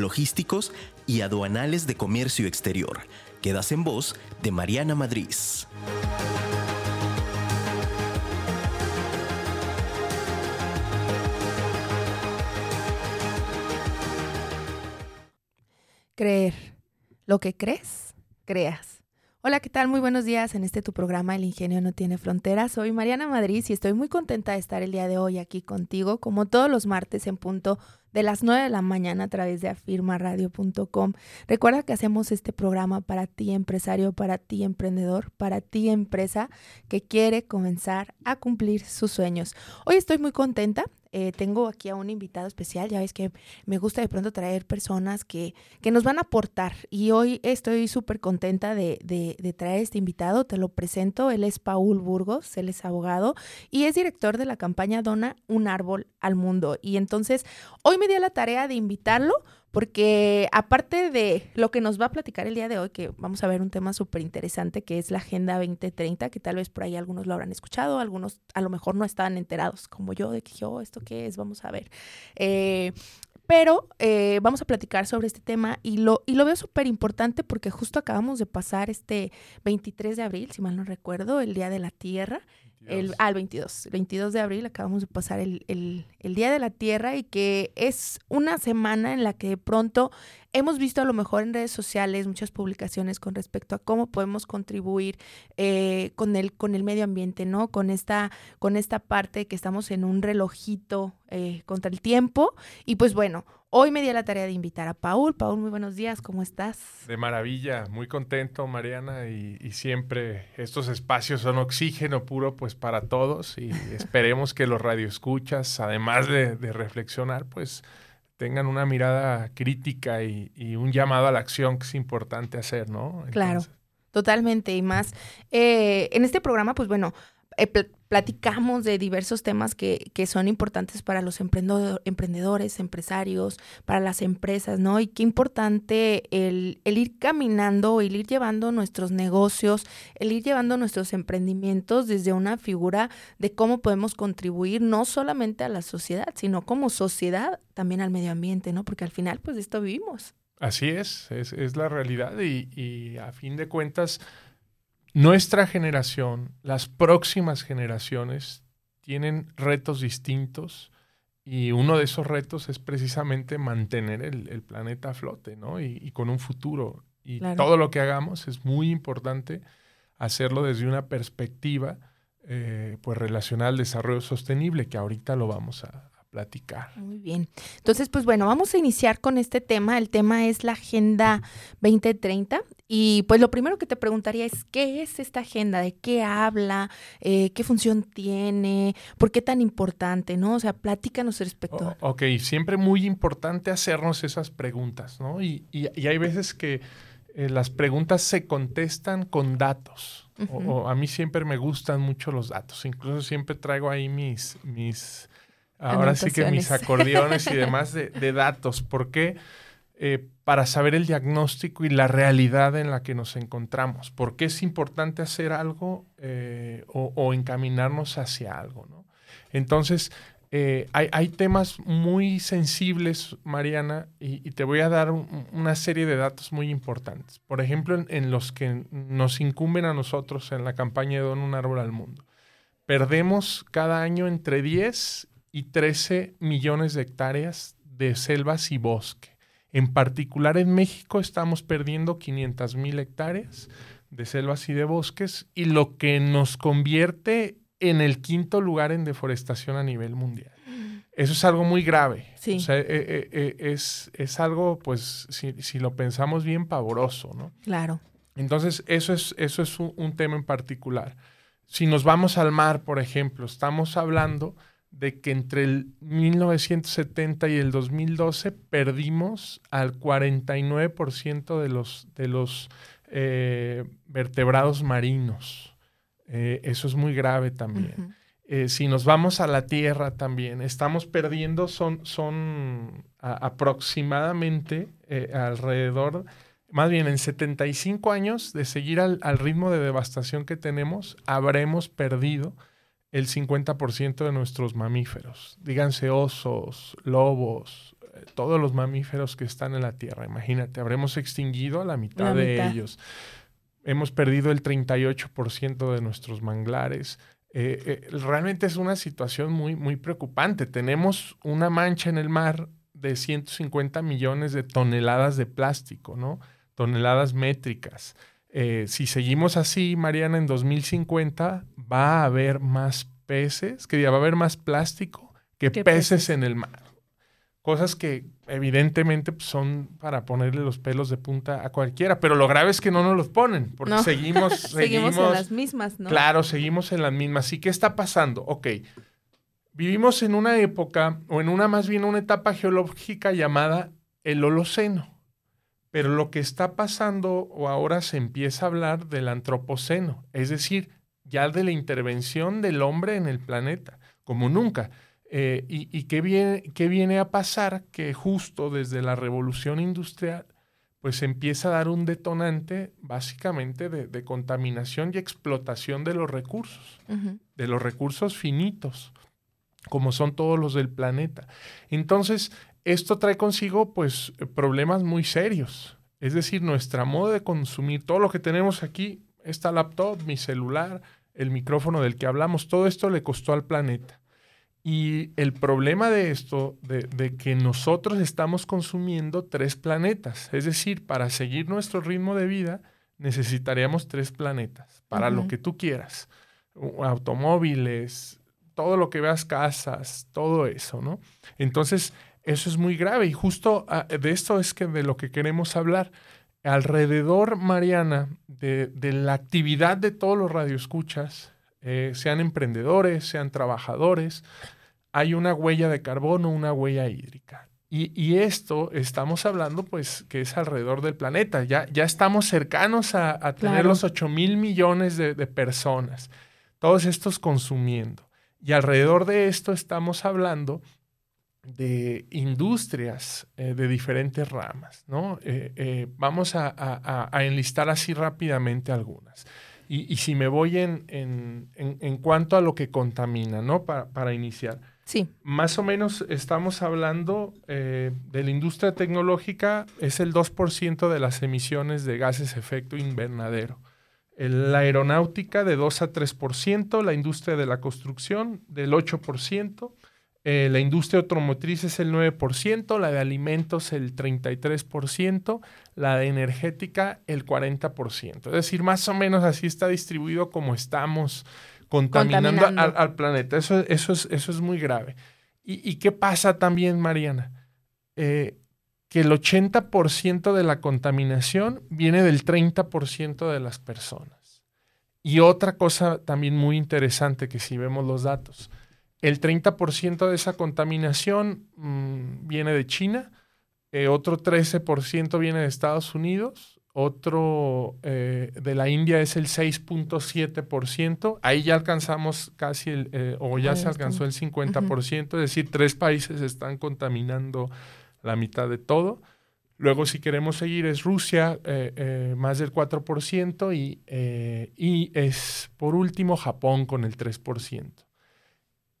logísticos y aduanales de comercio exterior. Quedas en voz de Mariana Madrid. Creer. Lo que crees, creas. Hola, ¿qué tal? Muy buenos días en este tu programa El Ingenio no tiene fronteras. Soy Mariana Madrid y estoy muy contenta de estar el día de hoy aquí contigo, como todos los martes en punto de las 9 de la mañana a través de afirmaradio.com. Recuerda que hacemos este programa para ti empresario, para ti emprendedor, para ti empresa que quiere comenzar a cumplir sus sueños. Hoy estoy muy contenta. Eh, tengo aquí a un invitado especial, ya ves que me gusta de pronto traer personas que, que nos van a aportar. Y hoy estoy súper contenta de, de, de, traer este invitado, te lo presento, él es Paul Burgos, él es abogado y es director de la campaña Dona un árbol al mundo. Y entonces hoy me dio la tarea de invitarlo porque aparte de lo que nos va a platicar el día de hoy, que vamos a ver un tema súper interesante que es la Agenda 2030, que tal vez por ahí algunos lo habrán escuchado, algunos a lo mejor no estaban enterados como yo de que yo, oh, ¿esto qué es? Vamos a ver. Eh, pero eh, vamos a platicar sobre este tema y lo, y lo veo súper importante porque justo acabamos de pasar este 23 de abril, si mal no recuerdo, el Día de la Tierra. El, al 22, 22 de abril acabamos de pasar el, el, el, Día de la Tierra y que es una semana en la que de pronto hemos visto a lo mejor en redes sociales muchas publicaciones con respecto a cómo podemos contribuir eh, con, el, con el medio ambiente, ¿no? Con esta, con esta parte que estamos en un relojito eh, contra el tiempo y pues bueno, Hoy me di la tarea de invitar a Paul. Paul, muy buenos días, ¿cómo estás? De maravilla, muy contento, Mariana, y, siempre estos espacios son oxígeno puro, pues para todos, y esperemos que los radioescuchas, además de, reflexionar, pues tengan una mirada crítica y, un llamado a la acción que es importante hacer, ¿no? claro, totalmente, y más. Eh, en este programa, pues bueno, eh, platicamos de diversos temas que, que son importantes para los emprendedores, empresarios, para las empresas, ¿no? Y qué importante el, el, ir caminando, el ir llevando nuestros negocios, el ir llevando nuestros emprendimientos desde una figura de cómo podemos contribuir no solamente a la sociedad, sino como sociedad también al medio ambiente, ¿no? Porque al final, pues esto vivimos. Así es, es, es la realidad y, y a fin de cuentas nuestra generación, las próximas generaciones tienen retos distintos y uno de esos retos es precisamente mantener el, planeta a flote, ¿no? Y, con un futuro. Y todo lo que hagamos es muy importante hacerlo desde una perspectiva eh, pues relacionada al desarrollo sostenible, que ahorita lo vamos a, platicar. Muy bien. Entonces, pues bueno, vamos a iniciar con este tema. El tema es la Agenda 2030. Y pues lo primero que te preguntaría es, ¿qué es esta agenda? ¿De qué habla? Eh, ¿Qué función tiene? ¿Por qué tan importante? ¿No? O sea, platícanos respecto. ok, siempre muy importante hacernos esas preguntas, ¿no? Y, y, hay veces que eh, las preguntas se contestan con datos. o, a mí siempre me gustan mucho los datos. Incluso siempre traigo ahí mis, mis ahora sí que mis acordeones y demás de, datos. ¿Por qué? Eh, para saber el diagnóstico y la realidad en la que nos encontramos. ¿Por qué es importante hacer algo eh, o, encaminarnos hacia algo? ¿no? Entonces, eh, hay, temas muy sensibles, Mariana, y, te voy a dar una serie de datos muy importantes. Por ejemplo, en, en, los que nos incumben a nosotros en la campaña de Don un árbol al mundo. Perdemos cada año entre 10 y 13 millones de hectáreas de selvas y bosque. En particular en México estamos perdiendo 500 mil hectáreas de selvas y de bosques y lo que nos convierte en el quinto lugar en deforestación a nivel mundial. Eso es algo muy grave. Sí. O sea, eh, eh, eh, es, es, algo, pues, si, si, lo pensamos bien, pavoroso, ¿no? Claro. Entonces, eso es, eso es un tema en particular. Si nos vamos al mar, por ejemplo, estamos hablando de que entre el 1970 y el 2012 perdimos al 49% de los, de los eh, vertebrados marinos. Eh, eso es muy grave también. Eh, si nos vamos a la Tierra también, estamos perdiendo, son, son aproximadamente alrededor, más bien en 75 años de seguir al, al ritmo de devastación que tenemos, habremos perdido el 50% de nuestros mamíferos, díganse osos, lobos, eh, todos los mamíferos que están en la Tierra. Imagínate, habremos extinguido a la mitad de ellos. Hemos perdido el 38% de nuestros manglares. Eh, eh, realmente es una situación muy, muy preocupante. Tenemos una mancha en el mar de 150 millones de toneladas de plástico, ¿no? Toneladas métricas. Si seguimos así, Mariana, en 2050 va a haber más peces, que va a haber más plástico que peces, en el mar. Cosas que evidentemente pues, son para ponerle los pelos de punta a cualquiera, pero lo grave es que no nos los ponen, porque seguimos, seguimos, en las mismas, ¿no? Claro, seguimos en las mismas. ¿Y qué está pasando? Ok, vivimos en una época, o en una más bien una etapa geológica llamada el Holoceno. Pero lo que está pasando, o ahora se empieza a hablar del Antropoceno, es decir, ya de la intervención del hombre en el planeta, como nunca. Eh, y, qué, viene, qué viene a pasar? Que justo desde la revolución industrial, pues empieza a dar un detonante básicamente de, contaminación y explotación de los recursos, de los recursos finitos, como son todos los del planeta. Entonces, esto trae consigo pues problemas muy serios. Es decir, nuestra modo de consumir, todo lo que tenemos aquí, esta laptop, mi celular, el micrófono del que hablamos, todo esto le costó al planeta. Y el problema de esto, de, que nosotros estamos consumiendo tres planetas, es decir, para seguir nuestro ritmo de vida necesitaríamos tres planetas, para lo que tú quieras, automóviles, todo lo que veas, casas, todo eso, ¿no? Entonces, eso es muy grave y justo ah, de esto es que de lo que queremos hablar. Alrededor, Mariana, de, la actividad de todos los radioescuchas, eh, sean emprendedores, sean trabajadores, hay una huella de carbono, una huella hídrica. Y, esto estamos hablando, pues, que es alrededor del planeta. Ya, ya estamos cercanos a, tener los 8 mil millones de, personas, todos estos consumiendo. Y alrededor de esto estamos hablando de industrias eh, de diferentes ramas, ¿no? Eh, vamos a, enlistar así rápidamente algunas. Y, si me voy en, en, cuanto a lo que contamina, ¿no? Para, para iniciar. Sí. Más o menos estamos hablando eh, de la industria tecnológica, es el 2% de las emisiones de gases efecto invernadero. la aeronáutica de 2 a 3%, la industria de la construcción del 8%, eh, la industria automotriz es el 9%, la de alimentos el 33%, la de energética el 40%. Es decir, más o menos así está distribuido como estamos contaminando, Al, planeta. Eso, eso, es, eso es muy grave. ¿Y, qué pasa también, Mariana? Eh, que el 80% de la contaminación viene del 30% de las personas. Y otra cosa también muy interesante que si vemos los datos, el 30% de esa contaminación mm, viene de China, eh, otro 13% viene de Estados Unidos, otro eh, de la India es el 6.7%, ahí ya alcanzamos casi, el, eh, o ya se alcanzó el 50%, es decir, tres países están contaminando la mitad de todo. Luego, si queremos seguir, es Rusia, más del 4%, y, y es, por último, Japón con el 3%.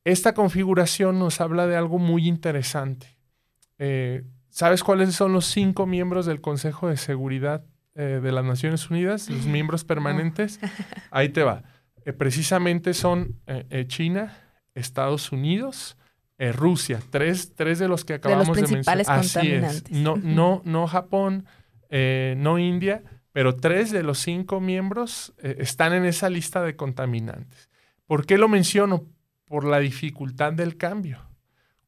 Esta configuración nos habla de algo muy interesante. Eh, ¿Sabes cuáles son los cinco miembros del Consejo de Seguridad eh, de las Naciones Unidas, los miembros permanentes? Ahí te va. Eh, precisamente son China, Estados Unidos, Rusia, tres, tres, de los que acabamos de, mencionar. Así es. No, no, no Japón, no India, pero tres de los cinco miembros están en esa lista de contaminantes. ¿Por qué lo menciono? Por la dificultad del cambio.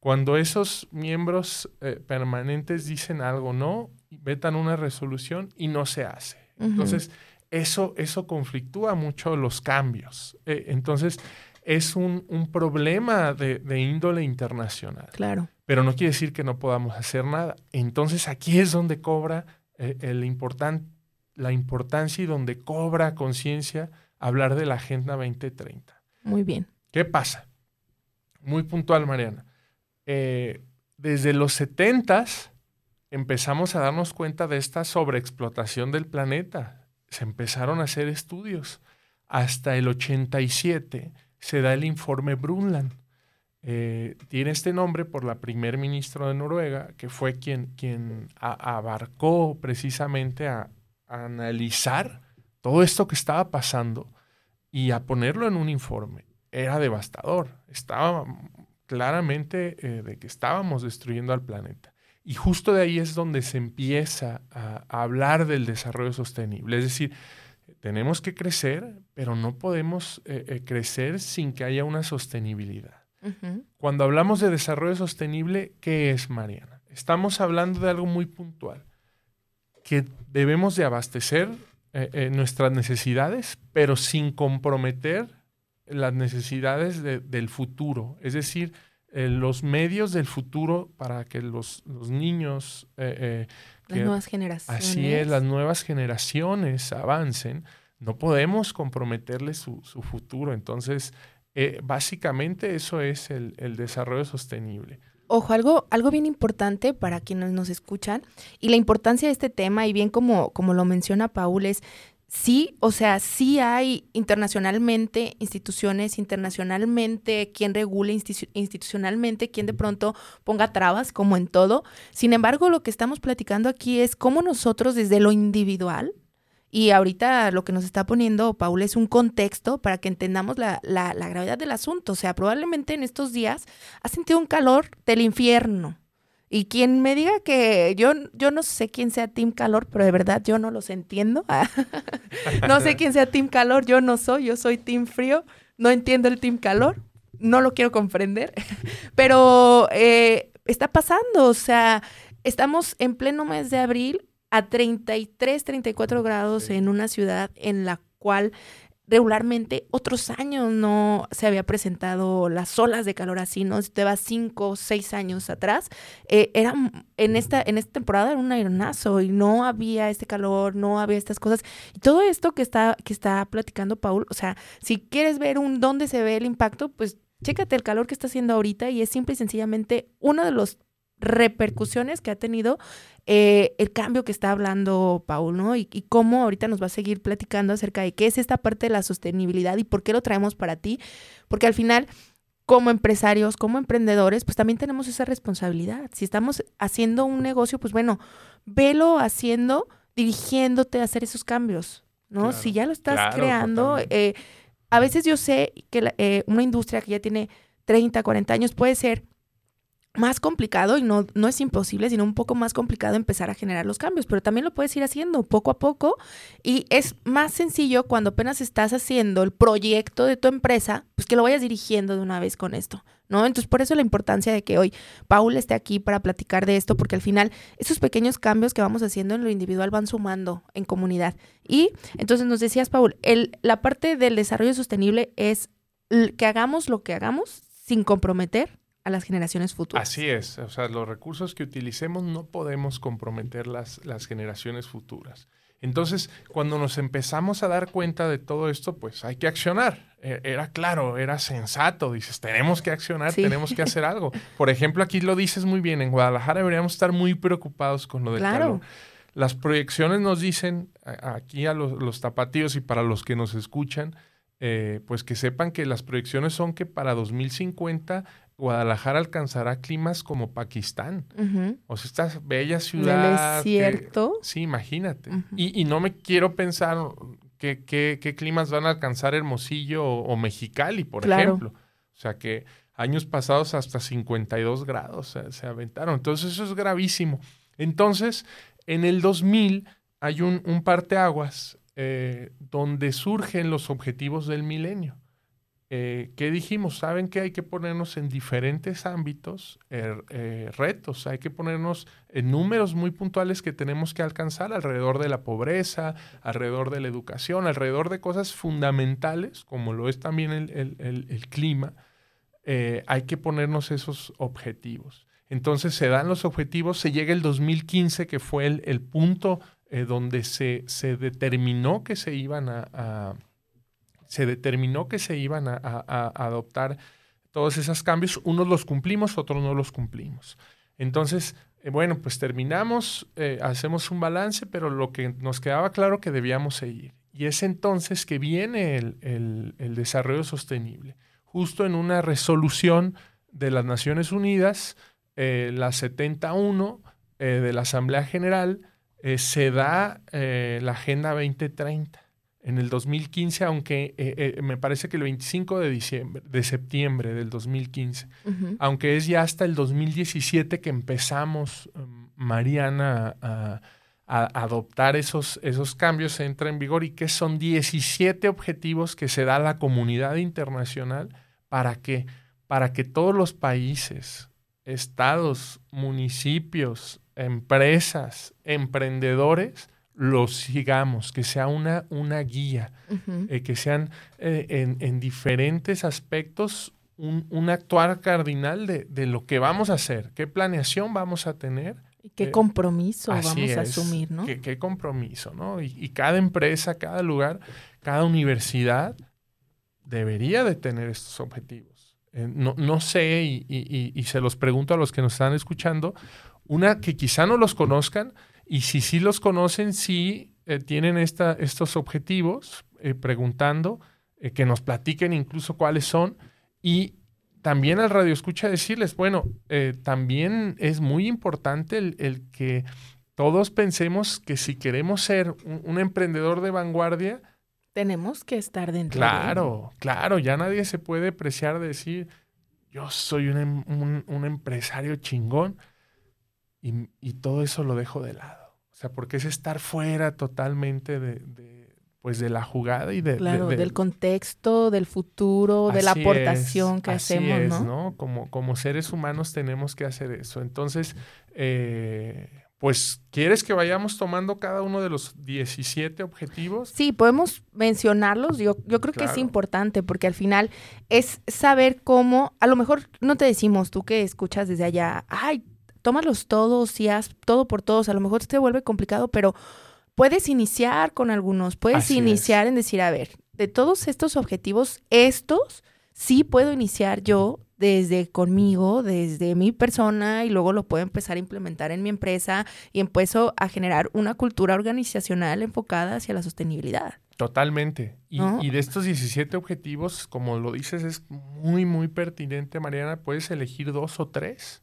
Cuando esos miembros eh, permanentes dicen algo, no, vetan una resolución y no se hace. Entonces, eso, eso conflictúa mucho los cambios. Eh, entonces, es un, problema de, índole internacional. Claro. Pero no quiere decir que no podamos hacer nada. Entonces, aquí es donde cobra eh, el la importancia y donde cobra conciencia hablar de la Agenda 2030. Muy bien. ¿Qué pasa? Muy puntual, Mariana. Eh, desde los 70 empezamos a darnos cuenta de esta sobreexplotación del planeta. Se empezaron a hacer estudios. Hasta el 87 se da el informe Brundtland. eh, tiene este nombre por la primer ministro de Noruega, que fue quien, quien abarcó precisamente a, analizar todo esto que estaba pasando y a ponerlo en un informe. Era devastador. Estaba claramente eh, de que estábamos destruyendo al planeta. Y justo de ahí es donde se empieza a, hablar del desarrollo sostenible. Es decir, tenemos que crecer, pero no podemos eh, crecer sin que haya una sostenibilidad. Cuando hablamos de desarrollo sostenible, ¿qué es, Mariana? Estamos hablando de algo muy puntual, que debemos de abastecer eh, eh, nuestras necesidades, pero sin comprometer las necesidades del futuro, es decir, eh, los medios del futuro para que los, niños... las nuevas generaciones. Así es, las nuevas generaciones avancen. No podemos comprometerles su, su futuro. Entonces, eh, básicamente eso es el, desarrollo sostenible. Ojo, algo, algo bien importante para quienes nos escuchan y la importancia de este tema y bien como, como lo menciona Paul es sí, o sea, sí hay internacionalmente instituciones, internacionalmente quien regule institucionalmente, quien de pronto ponga trabas, como en todo. Sin embargo, lo que estamos platicando aquí es cómo nosotros desde lo individual y ahorita lo que nos está poniendo Paul es un contexto para que entendamos la, la, gravedad del asunto. O sea, probablemente en estos días ha sentido un calor del infierno. Y quien me diga que yo, yo no sé quién sea Team Calor, pero de verdad yo no los entiendo. no sé quién sea Team Calor, yo no soy, yo soy Team Frío. No entiendo el Team Calor, no lo quiero comprender. pero eh, está pasando, o sea, estamos en pleno mes de abril a 33, 34 grados en una ciudad en la cual regularmente otros años no se había presentado las olas de calor así, ¿no? Si te vas cinco, seis años atrás, eh, era en esta, en esta temporada era un aeronazo y no había este calor, no había estas cosas. Y todo esto que está, que está platicando Paul, o sea, si quieres ver un dónde se ve el impacto, pues chécate el calor que está haciendo ahorita y es simple y sencillamente uno de los repercusiones que ha tenido eh, el cambio que está hablando Paul, ¿no? Y, cómo ahorita nos va a seguir platicando acerca de qué es esta parte de la sostenibilidad y por qué lo traemos para ti, porque al final como empresarios, como emprendedores, pues también tenemos esa responsabilidad. Si estamos haciendo un negocio, pues bueno, velo haciendo, dirigiéndote a hacer esos cambios, ¿no? si ya lo estás creando, eh, a veces yo sé que eh, una industria que ya tiene 30, 40 años puede ser más complicado y no, no es imposible, sino un poco más complicado empezar a generar los cambios, pero también lo puedes ir haciendo poco a poco y es más sencillo cuando apenas estás haciendo el proyecto de tu empresa, pues que lo vayas dirigiendo de una vez con esto, ¿no? Entonces, por eso la importancia de que hoy Paul esté aquí para platicar de esto, porque al final esos pequeños cambios que vamos haciendo en lo individual van sumando en comunidad. Y entonces nos decías, Paul, el, la parte del desarrollo sostenible es que hagamos lo que hagamos sin comprometer a las generaciones futuras. Así es, o sea, los recursos que utilicemos no podemos comprometer las, las generaciones futuras. Entonces, cuando nos empezamos a dar cuenta de todo esto, pues hay que accionar. E, era claro, era sensato. Dices, tenemos que accionar, tenemos que hacer algo. Por ejemplo, aquí lo dices muy bien, en Guadalajara deberíamos estar muy preocupados con lo del claro. Las proyecciones nos dicen, aquí a los, los tapatíos y para los que nos escuchan, eh, pues que sepan que las proyecciones son que para 2050 Guadalajara alcanzará climas como Pakistán. O sea, esta bella ciudad. desierto. sí, imagínate. y, no me quiero pensar qué climas van a alcanzar Hermosillo o, Mexicali, por ejemplo. O sea que años pasados hasta 52 grados se, aventaron. Entonces eso es gravísimo. Entonces, en el 2000 hay un, un parteaguas eh, donde surgen los objetivos del milenio. Eh, ¿qué dijimos? Saben que hay que ponernos en diferentes ámbitos er, eh, retos, hay que ponernos en números muy puntuales que tenemos que alcanzar alrededor de la pobreza, alrededor de la educación, alrededor de cosas fundamentales, como lo es también el, clima. Eh, hay que ponernos esos objetivos. Entonces se dan los objetivos, se llega el 2015, que fue el, punto donde se, se, determinó que se iban a se determinó que se iban a, adoptar todos esos cambios. Unos los cumplimos, otros no los cumplimos. Entonces, eh, bueno, pues terminamos, eh, hacemos un balance, pero lo que nos quedaba claro que debíamos seguir. Y es entonces que viene el, desarrollo sostenible, justo en una resolución de las Naciones Unidas, eh, la 71 eh, de la Asamblea General, se da la Agenda 2030 en el 2015, aunque me parece que el 25 de, diciembre, de septiembre del 2015, aunque es ya hasta el 2017 que empezamos, Mariana, a, adoptar esos, esos cambios, entra en vigor y que son 17 objetivos que se da la comunidad internacional para que, para que todos los países, estados, municipios, empresas, emprendedores, los sigamos, que sea una, una guía, eh, que sean eh, en, diferentes aspectos un, actuar cardinal de, de, lo que vamos a hacer, qué planeación vamos a tener. Y qué compromiso vamos a asumir, ¿no? Qué, qué compromiso, ¿no? Y, y, cada empresa, cada lugar, cada universidad debería de tener estos objetivos. Eh, no, no, sé, y, y, y, se los pregunto a los que nos están escuchando, una que quizá no los conozcan, y si sí los conocen, sí eh, tienen esta, estos objetivos, eh, preguntando, que nos platiquen incluso cuáles son, y también al radio escucha decirles, bueno, también es muy importante el, el, que todos pensemos que si queremos ser un emprendedor de vanguardia, tenemos que estar dentro. Claro, claro, ya nadie se puede apreciar decir, yo soy un, em, un, empresario chingón y, y, todo eso lo dejo de lado. O sea, porque es estar fuera totalmente de, de pues de la jugada y de, claro, del contexto, del futuro, de la aportación que hacemos, es, ¿no? Como, como seres humanos tenemos que hacer eso. Entonces, eh, pues, ¿quieres que vayamos tomando cada uno de los 17 objetivos? Sí, podemos mencionarlos. Yo, yo creo que es importante porque al final es saber cómo, a lo mejor no te decimos tú que escuchas desde allá, ay, tómalos todos y haz todo por todos. A lo mejor te vuelve complicado, pero puedes iniciar con algunos. Puedes iniciar en decir, a ver, de todos estos objetivos, estos sí puedo iniciar yo desde conmigo, desde mi persona y luego lo puedo empezar a implementar en mi empresa y empiezo a generar una cultura organizacional enfocada hacia la sostenibilidad. Totalmente. Y, de estos 17 objetivos, como lo dices, es muy, muy pertinente, Mariana. Puedes elegir dos o tres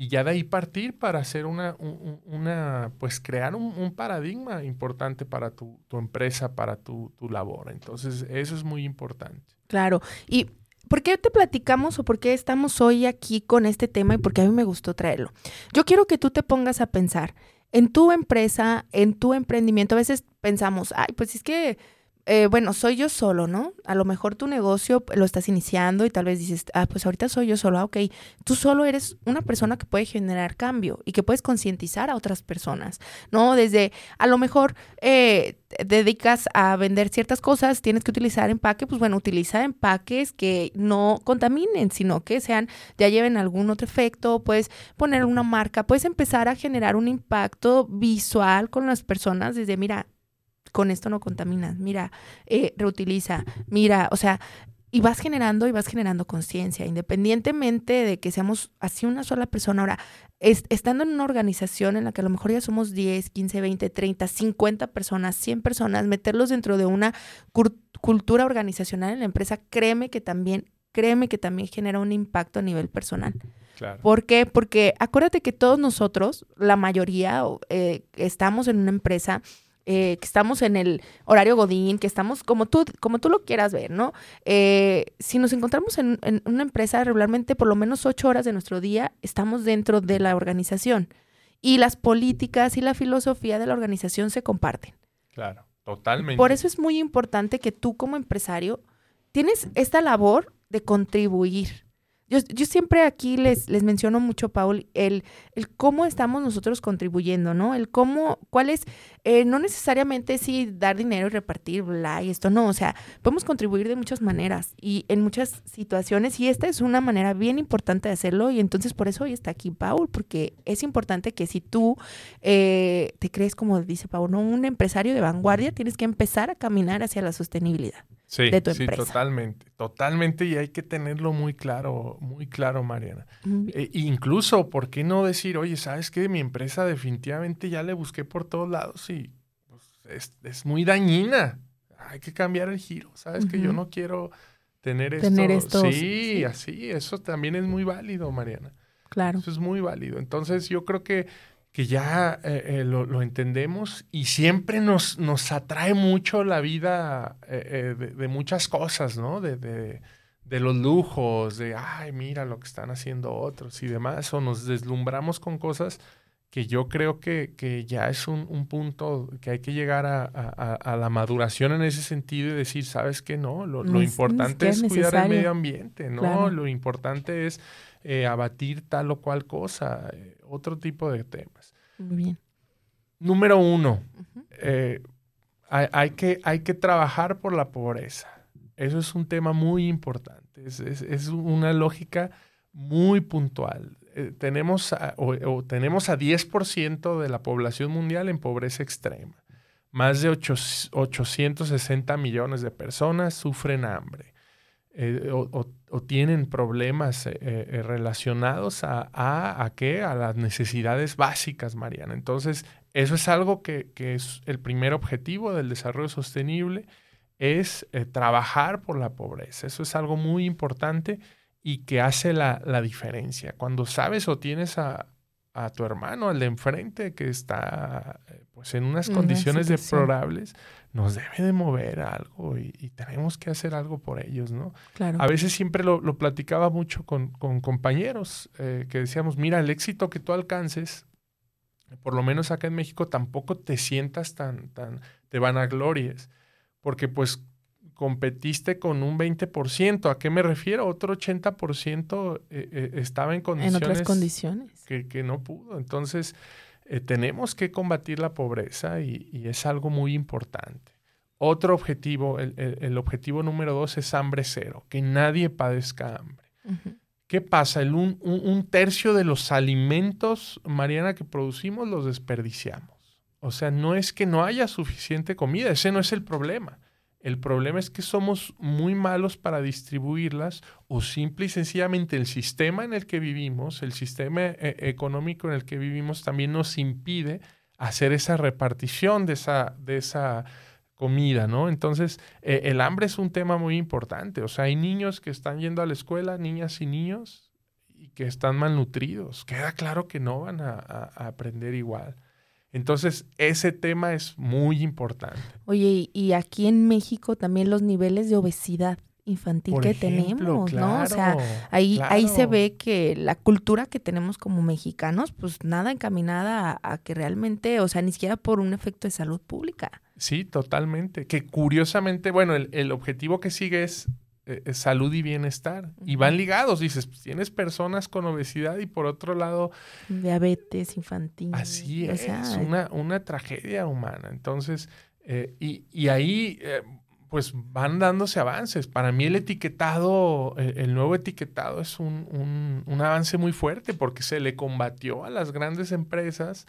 y ya de ahí partir para hacer una, una pues crear un, paradigma importante para tu, tu empresa, para tu, tu labor. Entonces, eso es muy importante. Claro. Y ¿Por qué te platicamos o por qué estamos hoy aquí con este tema y por qué a mí me gustó traerlo? Yo quiero que tú te pongas a pensar en tu empresa, en tu emprendimiento. A veces pensamos, ay, pues es que eh, bueno, soy yo solo, ¿no? A lo mejor tu negocio lo estás iniciando y tal vez dices, ah, pues ahorita soy yo solo, ah, ok. Tú solo eres una persona que puede generar cambio y que puedes concientizar a otras personas, ¿no? Desde, a lo mejor eh, te dedicas a vender ciertas cosas, tienes que utilizar empaque, pues bueno, utiliza empaques que no contaminen, sino que sean, ya lleven algún otro efecto, puedes poner una marca, puedes empezar a generar un impacto visual con las personas desde, mira, con esto no contaminas, mira, eh, reutiliza, mira, o sea, y vas generando y vas generando conciencia, independientemente de que seamos así una sola persona. Ahora, estando en una organización en la que a lo mejor ya somos 10, 15, 20, 30, 50 personas, 100 personas, meterlos dentro de una cultura organizacional en la empresa, créeme que también, créeme que también genera un impacto a nivel personal. Claro. ¿Por qué? Porque acuérdate que todos nosotros, la mayoría, eh, estamos en una empresa eh, que estamos en el horario Godín, que estamos como tú, como tú lo quieras ver, ¿no? Eh, si nos encontramos en, una empresa regularmente por lo menos ocho horas de nuestro día, estamos dentro de la organización y las políticas y la filosofía de la organización se comparten. Claro, totalmente. Por eso es muy importante que tú como empresario tienes esta labor de contribuir yo, yo siempre aquí les, les menciono mucho, Paul, el, el cómo estamos nosotros contribuyendo, ¿no? El cómo, cuál es, eh, no necesariamente sí dar dinero y repartir, bla, y esto, no, o sea, podemos contribuir de muchas maneras y en muchas situaciones y esta es una manera bien importante de hacerlo y entonces por eso hoy está aquí Paul, porque es importante que si tú eh, te crees, como dice Paul, ¿no? un empresario de vanguardia, tienes que empezar a caminar hacia la sostenibilidad de tu empresa. Sí, totalmente, totalmente y hay que tenerlo muy claro, muy claro, Mariana. E incluso, ¿por qué no decir, oye, sabes que mi empresa definitivamente ya le busqué por todos lados y pues, es, muy dañina? Hay que cambiar el giro, ¿sabes? Que yo no quiero tener esto. Tener esto, sí, sí. así, eso también es muy válido, Mariana. Claro. Eso es muy válido. Entonces yo creo que, que ya eh, eh, lo, lo entendemos y siempre nos, nos atrae mucho la vida eh, de, de muchas cosas, ¿no? De, de- de los lujos, de, ay, mira lo que están haciendo otros y demás, o nos deslumbramos con cosas que yo creo que, que ya es un, un punto que hay que llegar a, a- la maduración en ese sentido y decir, ¿sabes qué? No, lo, lo es- importante es es cuidar el medio ambiente, ¿no? Claro. Lo importante es eh, abatir tal o cual cosa, eh, otro tipo de temas. Muy bien. Número uno, eh, hay, hay que, hay que trabajar por la pobreza. Eso es un tema muy importante. Es- es una lógica muy puntual. Eh, tenemos, a, o, tenemos a 10% de la población mundial en pobreza extrema. Más de ocho- 860 millones de personas sufren hambre eh, o, tienen problemas eh, relacionados a, a, ¿a qué? A las necesidades básicas, Mariana. Entonces, eso es algo que, que es el primer objetivo del desarrollo sostenible, es trabajar por la pobreza. Eso es algo muy importante y que hace la, la diferencia. Cuando sabes o tienes a, a tu hermano, al de enfrente, que está eh, pues en unas Una condiciones situación. deplorables, nos debe de mover algo y, y tenemos que hacer algo por ellos, ¿no? Claro. A veces siempre lo, lo platicaba mucho con, con compañeros eh, que decíamos, mira, el éxito que tú alcances, por lo menos acá en México, tampoco te sientas tan, tan, te vanaglories, porque pues competiste con un 20%. ¿A qué me refiero? Otro 80% eh, eh, estaba en en condiciones otras condiciones. que, que no pudo. Entonces, eh, tenemos que combatir la pobreza y, y es algo muy importante. Otro objetivo, el, el- el objetivo número dos es hambre cero, que nadie padezca hambre. ¿Qué pasa? El un, un- un tercio de los alimentos, Mariana, que producimos los desperdiciamos. O sea, no es que no haya suficiente comida, ese no es el problema. El problema es que somos muy malos para distribuirlas o simple y sencillamente el sistema en el que vivimos, el sistema eh, económico en el que vivimos también nos impide hacer esa repartición de esa, de esa comida, ¿no? Entonces, eh, el hambre es un tema muy importante. O sea, hay niños que están yendo a la escuela, niñas y niños, y que están malnutridos. Queda claro que no van a aprender igual. Entonces, ese tema es muy importante. Oye, y, aquí en México también los niveles de obesidad infantil Por que ejemplo, tenemos, ¿no? O sea, claro, ahí, ahí se ve que la cultura que tenemos como mexicanos, pues nada encaminada a, a que realmente, o sea, ni siquiera por un efecto de salud pública. Sí, totalmente. Que curiosamente, bueno, el, el objetivo que sigue es eh, eh, salud y bienestar. Y van ligados, dices, pues, tienes personas con obesidad y por otro lado, Diabetes infantil. así es, sea, una, una tragedia humana. Entonces, eh, y, y ahí, eh, pues van dándose avances. Para mí el etiquetado, el nuevo etiquetado es un, un- un avance muy fuerte porque se le combatió a las grandes empresas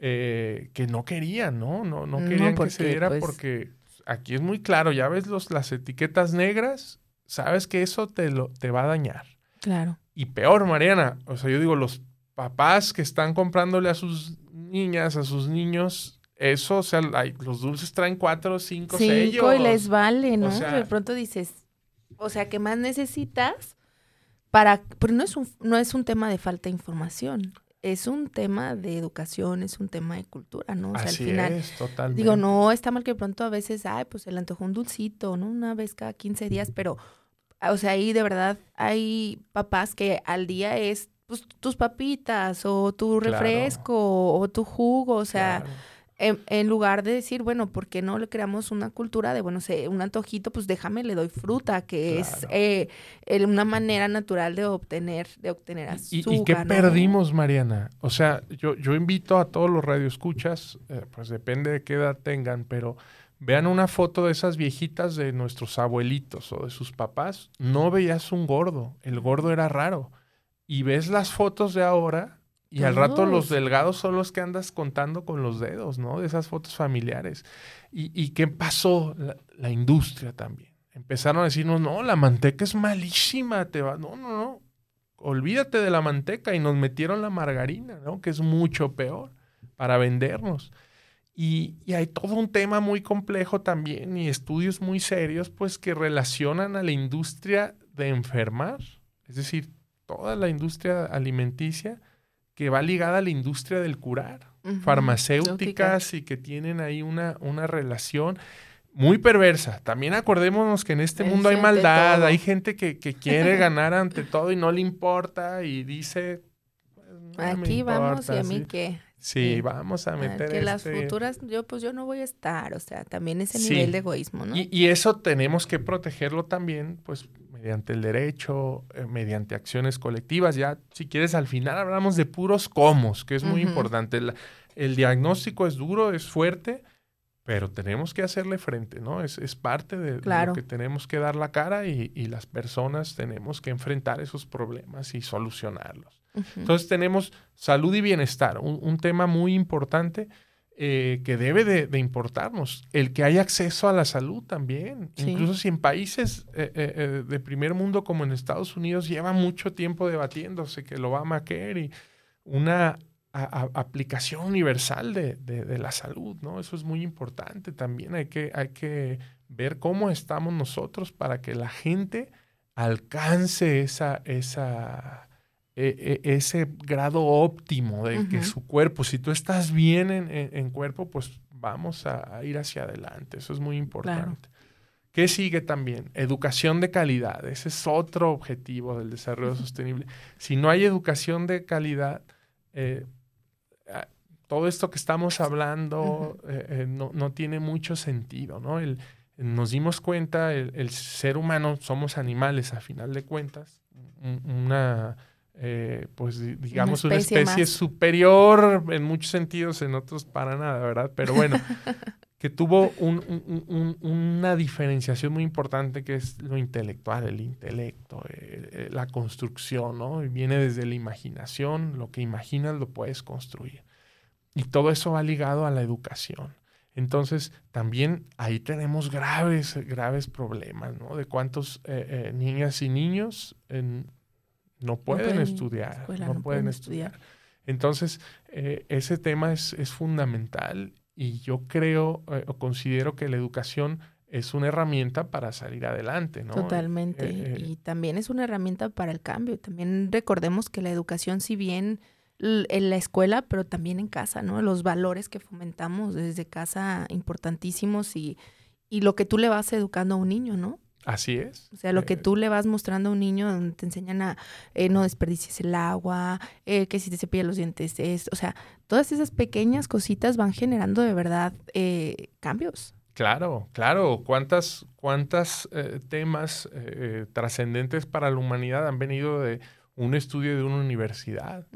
que no querían, ¿no? No, no No, querían que porque, se diera pues- porque aquí es muy claro, ya ves los, las etiquetas negras, sabes que eso te, lo, te va a dañar. Claro. Y peor, Mariana, o sea, yo digo, los papás que están comprándole a sus niñas, a sus niños, eso, o sea, hay- los dulces traen cuatro, cinco, Cinco sellos. y les vale, ¿no? sea- de pronto dices, o sea, ¿qué más necesitas? Para, pero no es un, no es un tema de falta de información, es un tema de educación, es un tema de cultura, ¿no? O sea, Así al final, es, totalmente. digo, no está mal que de pronto a veces, ay, pues se le antojó un dulcito, ¿no? Una vez cada 15 días, pero, o sea, ahí de verdad hay papás que al día es, pues, tus papitas o tu Claro. refresco o tu jugo, o sea, Claro. en, en lugar de decir, bueno, ¿por qué no le creamos una cultura de, bueno, sé, un antojito, pues déjame, le doy fruta, que es eh, el- una manera natural de obtener, de obtener ¿Y, azúcar. y qué ¿no? perdimos, Mariana? O sea, yo, yo invito a todos los radioescuchas, eh, pues depende de qué edad tengan, pero vean una foto de esas viejitas de nuestros abuelitos o de sus papás. No veías un gordo, el gordo era raro. Y ves las fotos de ahora y al rato los delgados son los que andas contando con los dedos, ¿no? De esas fotos familiares. ¿Y, y qué pasó? La, la industria también. Empezaron a decirnos, no, la manteca es malísima, te va. No, no, no olvídate de la manteca y nos metieron la margarina, ¿no? Que es mucho peor para vendernos. Y, hay todo un tema muy complejo también y estudios muy serios, pues que relacionan a la industria de enfermar, es decir, toda la industria alimenticia que va ligada a la industria del curar, farmacéuticas y que tienen ahí una, una relación muy perversa. También acordémonos que en este mundo hay maldad, hay gente que, quiere ganar ante todo y no le importa y dice... Aquí vamos y a mí qué. Sí, vamos a meter. que las este futuras, yo pues yo no voy a estar, o sea, también ese nivel de egoísmo, ¿no? Y, eso tenemos que protegerlo también, pues mediante el derecho, eh, mediante acciones colectivas. Ya, si quieres, al final hablamos de puros comos, que es muy importante. el diagnóstico es duro, es fuerte, pero tenemos que hacerle frente, ¿no? Es, es parte de, lo que tenemos que dar la cara y, y las personas tenemos que enfrentar esos problemas y solucionarlos. Entonces tenemos salud y bienestar, un, tema muy importante eh, que debe de, importarnos. El que haya acceso a la salud también. Incluso si en países eh, eh, de primer mundo como en Estados Unidos lleva mucho tiempo debatiéndose que lo va a querer y una aplicación universal de, de, la salud, ¿no? Eso es muy importante también. Hay que, hay que ver cómo estamos nosotros para que la gente alcance esa, esa, e, e, ese grado óptimo de que su cuerpo, si tú estás bien en, cuerpo, pues vamos a, ir hacia adelante. Eso es muy importante. ¿Qué sigue también? Educación de calidad. Ese es otro objetivo del desarrollo sostenible. Si no hay educación de calidad, eh, todo esto que estamos hablando eh, eh, no, tiene mucho sentido, ¿no? nos dimos cuenta, el, el, ser humano, somos animales a final de cuentas, una eh, pues digamos una especie, superior en muchos sentidos, en otros para nada, ¿verdad? Pero bueno, que tuvo una diferenciación muy importante que es lo intelectual, el intelecto, eh, eh, la construcción, ¿no? viene desde la imaginación, lo que imaginas lo puedes construir. Y todo eso va ligado a la educación. Entonces, también ahí tenemos graves, graves problemas, ¿no? De cuántos niñas y niños en, no pueden, estudiar, no, pueden, estudiar. Entonces, eh, ese tema es, es, fundamental y yo creo eh, o considero que la educación es una herramienta para salir adelante, ¿no? Totalmente. Eh, y también es una herramienta para el cambio. También recordemos que la educación, si bien en la escuela, pero también en casa, ¿no? Los valores que fomentamos desde casa importantísimos y, y lo que tú le vas educando a un niño, ¿no? Así es. O sea, lo que eh, tú le vas mostrando a un niño, donde te enseñan a eh, no desperdicies el agua, eh, que si te cepillas los dientes, es, o sea, todas esas pequeñas cositas van generando de verdad cambios. Claro, claro. ¿Cuántas, cuántas temas trascendentes para la humanidad han venido de un estudio de una universidad?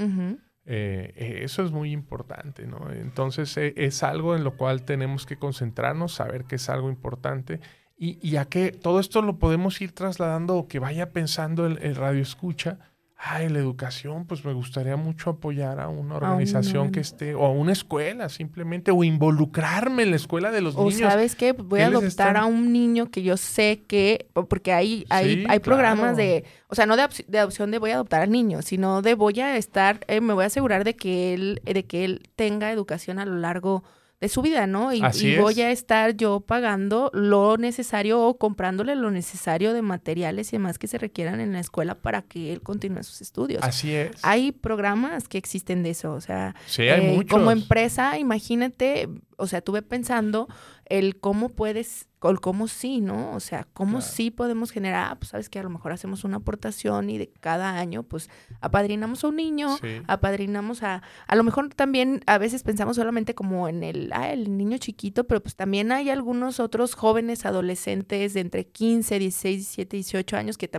eso es muy importante, ¿no? Entonces es algo en lo cual tenemos que concentrarnos, saber que es algo importante y, y a que todo esto lo podemos ir trasladando o que vaya pensando el, radio escucha. Ay, la educación, pues me gustaría mucho apoyar a una organización que esté, o a una escuela simplemente, o involucrarme en la escuela de los niños. O sabes qué, voy a adoptar a un niño que yo sé que, porque hay, hay, hay programas de, o sea, no de, de, adopción de voy a adoptar al niño, sino de voy a estar, eh, me voy a asegurar de que él, de que él tenga educación a lo largo de su vida, ¿no? Y, voy a estar yo pagando lo necesario o comprándole lo necesario de materiales y demás que se requieran en la escuela para que él continúe sus estudios. Así es. Hay programas que existen de eso, o sea, sí, hay eh, como empresa, imagínate, o sea, tuve pensando el cómo puedes, cómo sí, ¿no? O sea, cómo sí podemos generar, ah, pues sabes que a lo mejor hacemos una aportación y de cada año, pues apadrinamos a un niño, apadrinamos a, a lo mejor también a veces pensamos solamente como en el, ah, el niño chiquito, pero pues también hay algunos otros jóvenes adolescentes de entre 15, 16, 17, 18 años que,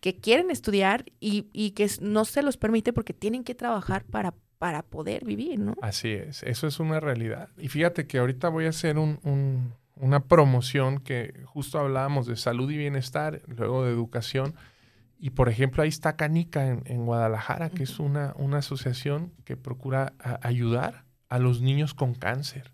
que quieren estudiar y, y que no se los permite porque tienen que trabajar para para poder vivir, ¿no? Así es, eso es una realidad. Y fíjate que ahorita voy a hacer un, una promoción que justo hablábamos de salud y bienestar, luego de educación. Y por ejemplo, ahí está Canica en, Guadalajara, que es una, una asociación que procura ayudar a los niños con cáncer.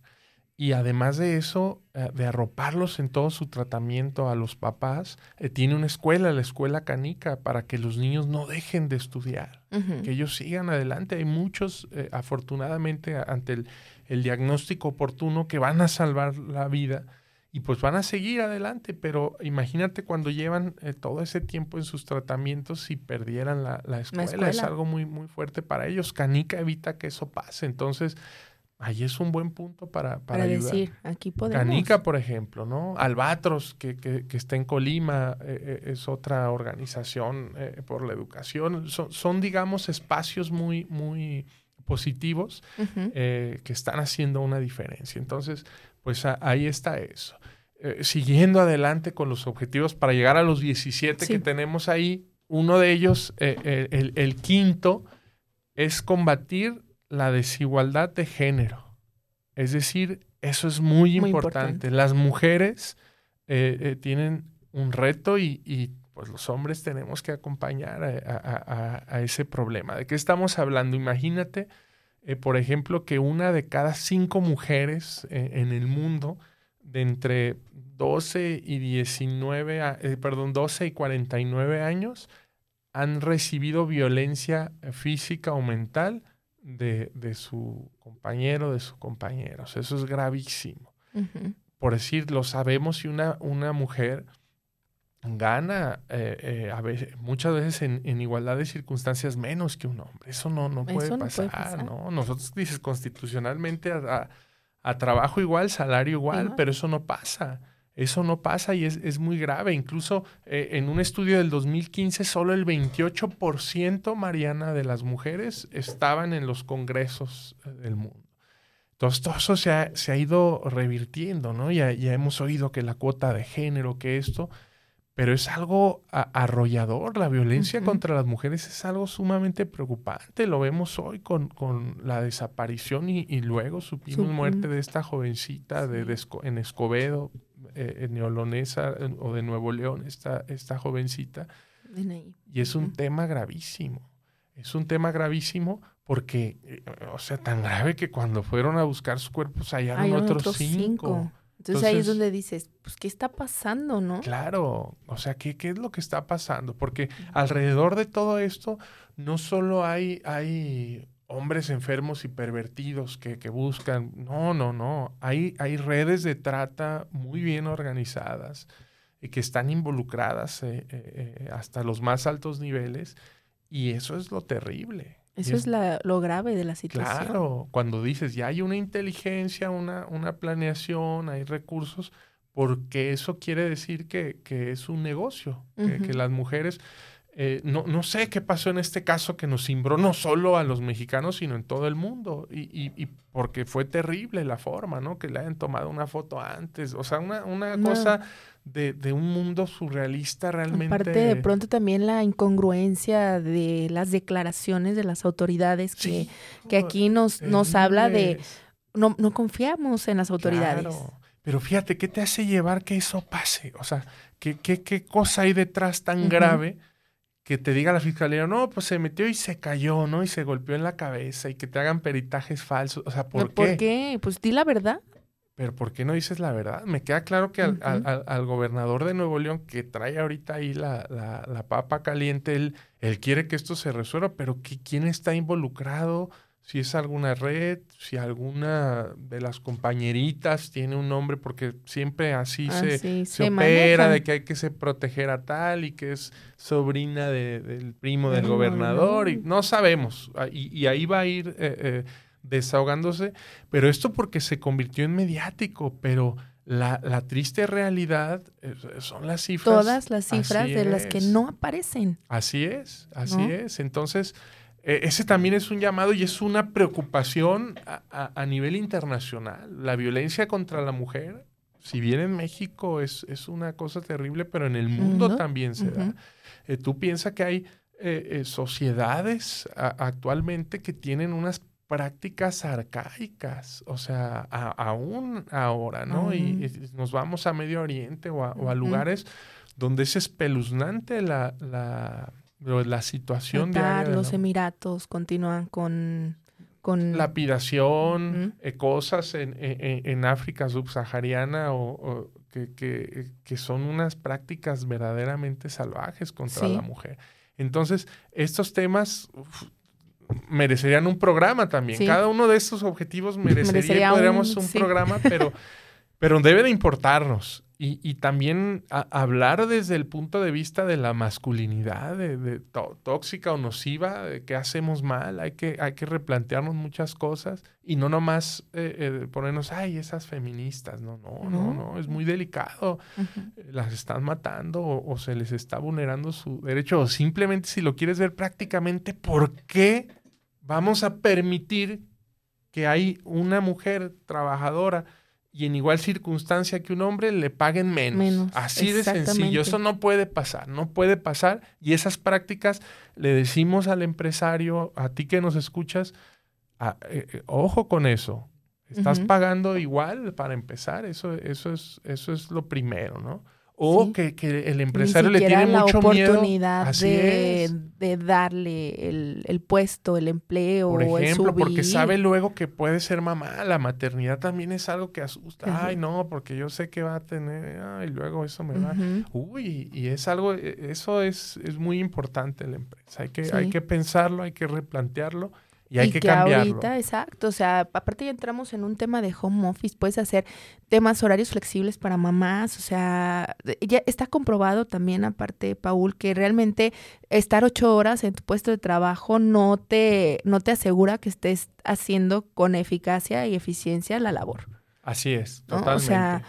y además de eso, eh, de arroparlos en todo su tratamiento a los papás, eh, tiene una escuela, la escuela canica, para que los niños no dejen de estudiar, que ellos sigan adelante. Hay muchos, eh, afortunadamente, ante el, el, diagnóstico oportuno, que van a salvar la vida y pues van a seguir adelante, pero imagínate cuando llevan todo ese tiempo en sus tratamientos y perdieran la, la, escuela. la, escuela. Es algo muy, muy fuerte para ellos. Canica evita que eso pase. Entonces, Ahí es un buen punto para, para, decir, aquí podemos. Canica, por ejemplo, ¿no? Albatros, que, que, que está en Colima, eh, eh, es otra organización eh, por la educación. Son, son, digamos, espacios muy, muy positivos que están haciendo una diferencia. Entonces, pues ahí está eso. siguiendo adelante con los objetivos para llegar a los 17 que tenemos ahí, uno de ellos, el, el quinto, es combatir la desigualdad de género. Es decir, eso es muy, importante. Las mujeres eh, eh, tienen un reto y, pues los hombres tenemos que acompañar a, ese problema. ¿De qué estamos hablando? Imagínate, eh, por ejemplo, que una de cada cinco mujeres en el mundo de entre 12 y 19, perdón, 12 y 49 años han recibido violencia física o mental de, su compañero, de su compañera. eso es gravísimo. Por decir, lo sabemos si una, una mujer gana eh, eh, muchas veces en, igualdad de circunstancias menos que un hombre. Eso no, no, puede, pasar, no, Nosotros dices constitucionalmente a, trabajo igual, salario igual, pero eso no pasa. Eso no pasa y es, muy grave. Incluso eh, en un estudio del 2015, solo el 28%, Mariana, de las mujeres estaban en los congresos del mundo. Entonces, todo eso se ha, ido revirtiendo, ¿no? Ya, ya, hemos oído que la cuota de género, que esto, pero es algo arrollador. La violencia contra las mujeres es algo sumamente preocupante. Lo vemos hoy con, con la desaparición y, luego supimos muerte de esta jovencita de, en Escobedo, eh, neolonesa o de Nuevo León, esta, esta jovencita. Y es un tema gravísimo. Es un tema gravísimo porque, eh, o sea, tan grave que cuando fueron a buscar sus cuerpos hallaron otros, cinco. Entonces, ahí es donde dices, pues, ¿qué está pasando, no? Claro, o sea, ¿qué, qué es lo que está pasando? Porque alrededor de todo esto no solo hay, hay hombres enfermos y pervertidos que, buscan. No, no, no. Hay, hay redes de trata muy bien organizadas y que están involucradas eh, eh, eh, hasta los más altos niveles. Y eso es lo terrible. Eso es, lo grave de la situación. Claro, cuando dices ya hay una inteligencia, una, una planeación, hay recursos, porque eso quiere decir que, es un negocio, que las mujeres eh, no, no, sé qué pasó en este caso que nos cimbró no solo a los mexicanos, sino en todo el mundo. Y, y, porque fue terrible la forma, ¿no? Que le hayan tomado una foto antes. O sea, una, una cosa de, de, un mundo surrealista realmente. Aparte, de pronto también la incongruencia de las declaraciones de las autoridades que, que aquí nos, nos habla de... No, no confiamos en las autoridades. Claro. Pero fíjate, ¿qué te hace llevar que eso pase? O sea, ¿qué, qué, qué cosa hay detrás tan grave? Que te diga la fiscalía, no, pues se metió y se cayó, ¿no? Y se golpeó en la cabeza y que te hagan peritajes falsos. O sea, ¿por qué? ¿Por qué? Pues di la verdad. Pero ¿por qué no dices la verdad? Me queda claro que al, gobernador de Nuevo León, que trae ahorita ahí la, la, papa caliente, él, él, quiere que esto se resuelva, pero ¿quién está involucrado? Si es alguna red, si alguna de las compañeritas tiene un nombre, porque siempre así ah, se, se, opera de que hay que se proteger a tal y que es sobrina del primo del gobernador, y no sabemos, ah, y, ahí va a ir eh, eh, desahogándose, pero esto porque se convirtió en mediático, pero... La, la, triste realidad eh, son las cifras. Todas las cifras de las que no aparecen. Así es, así es. Entonces, ese también es un llamado y es una preocupación a, nivel internacional. La violencia contra la mujer, si bien en México es, es una cosa terrible, pero en el mundo también se da. Eh, tú piensas que hay eh, eh, sociedades actualmente que tienen unas prácticas arcaicas, o sea, aún ahora, ¿no? y, nos vamos a Medio Oriente o a, lugares donde es espeluznante la, la situación de los Emiratos continúan con con... Lapidación, eh, cosas en, en, África subsahariana o, que, que, son unas prácticas verdaderamente salvajes contra la mujer. Entonces, estos temas merecerían un programa también. Cada uno de estos objetivos merecería, podríamos un, programa, pero, pero debe de importarnos. Y, también hablar desde el punto de vista de la masculinidad, de, tóxica o nociva, de qué hacemos mal, hay que, hay que replantearnos muchas cosas y no nomás eh, eh, ponernos, ay, esas feministas, no, no, no, no, es muy delicado, las están matando o, se les está vulnerando su derecho, o simplemente si lo quieres ver prácticamente, ¿por qué vamos a permitir que hay una mujer trabajadora? Y en igual circunstancia que un hombre le paguen menos. Así de sencillo. Eso no puede pasar, no puede pasar. Y esas prácticas le decimos al empresario, a ti que nos escuchas, eh, eh, ojo con eso. Estás pagando igual para empezar. Eso, eso, es, eso es lo primero, ¿no? O que, el empresario le tiene la mucho oportunidad de, de, darle el, puesto, el empleo, Por ejemplo, porque sabe luego que puede ser mamá. La maternidad también es algo que asusta. Ay, no, porque yo sé que va a tener, ay, luego eso me va. Uy, y es algo, e, eso es, es muy importante en la empresa. Hay que, hay que pensarlo, hay que replantearlo y hay que, que ahorita, exacto, o sea, aparte ya entramos en un tema de home office, puedes hacer temas horarios flexibles para mamás, o sea, ya está comprobado también, aparte, Paul, que realmente estar ocho horas en tu puesto de trabajo no te, no te asegura que estés haciendo con eficacia y eficiencia la labor. Así es, totalmente. O sea,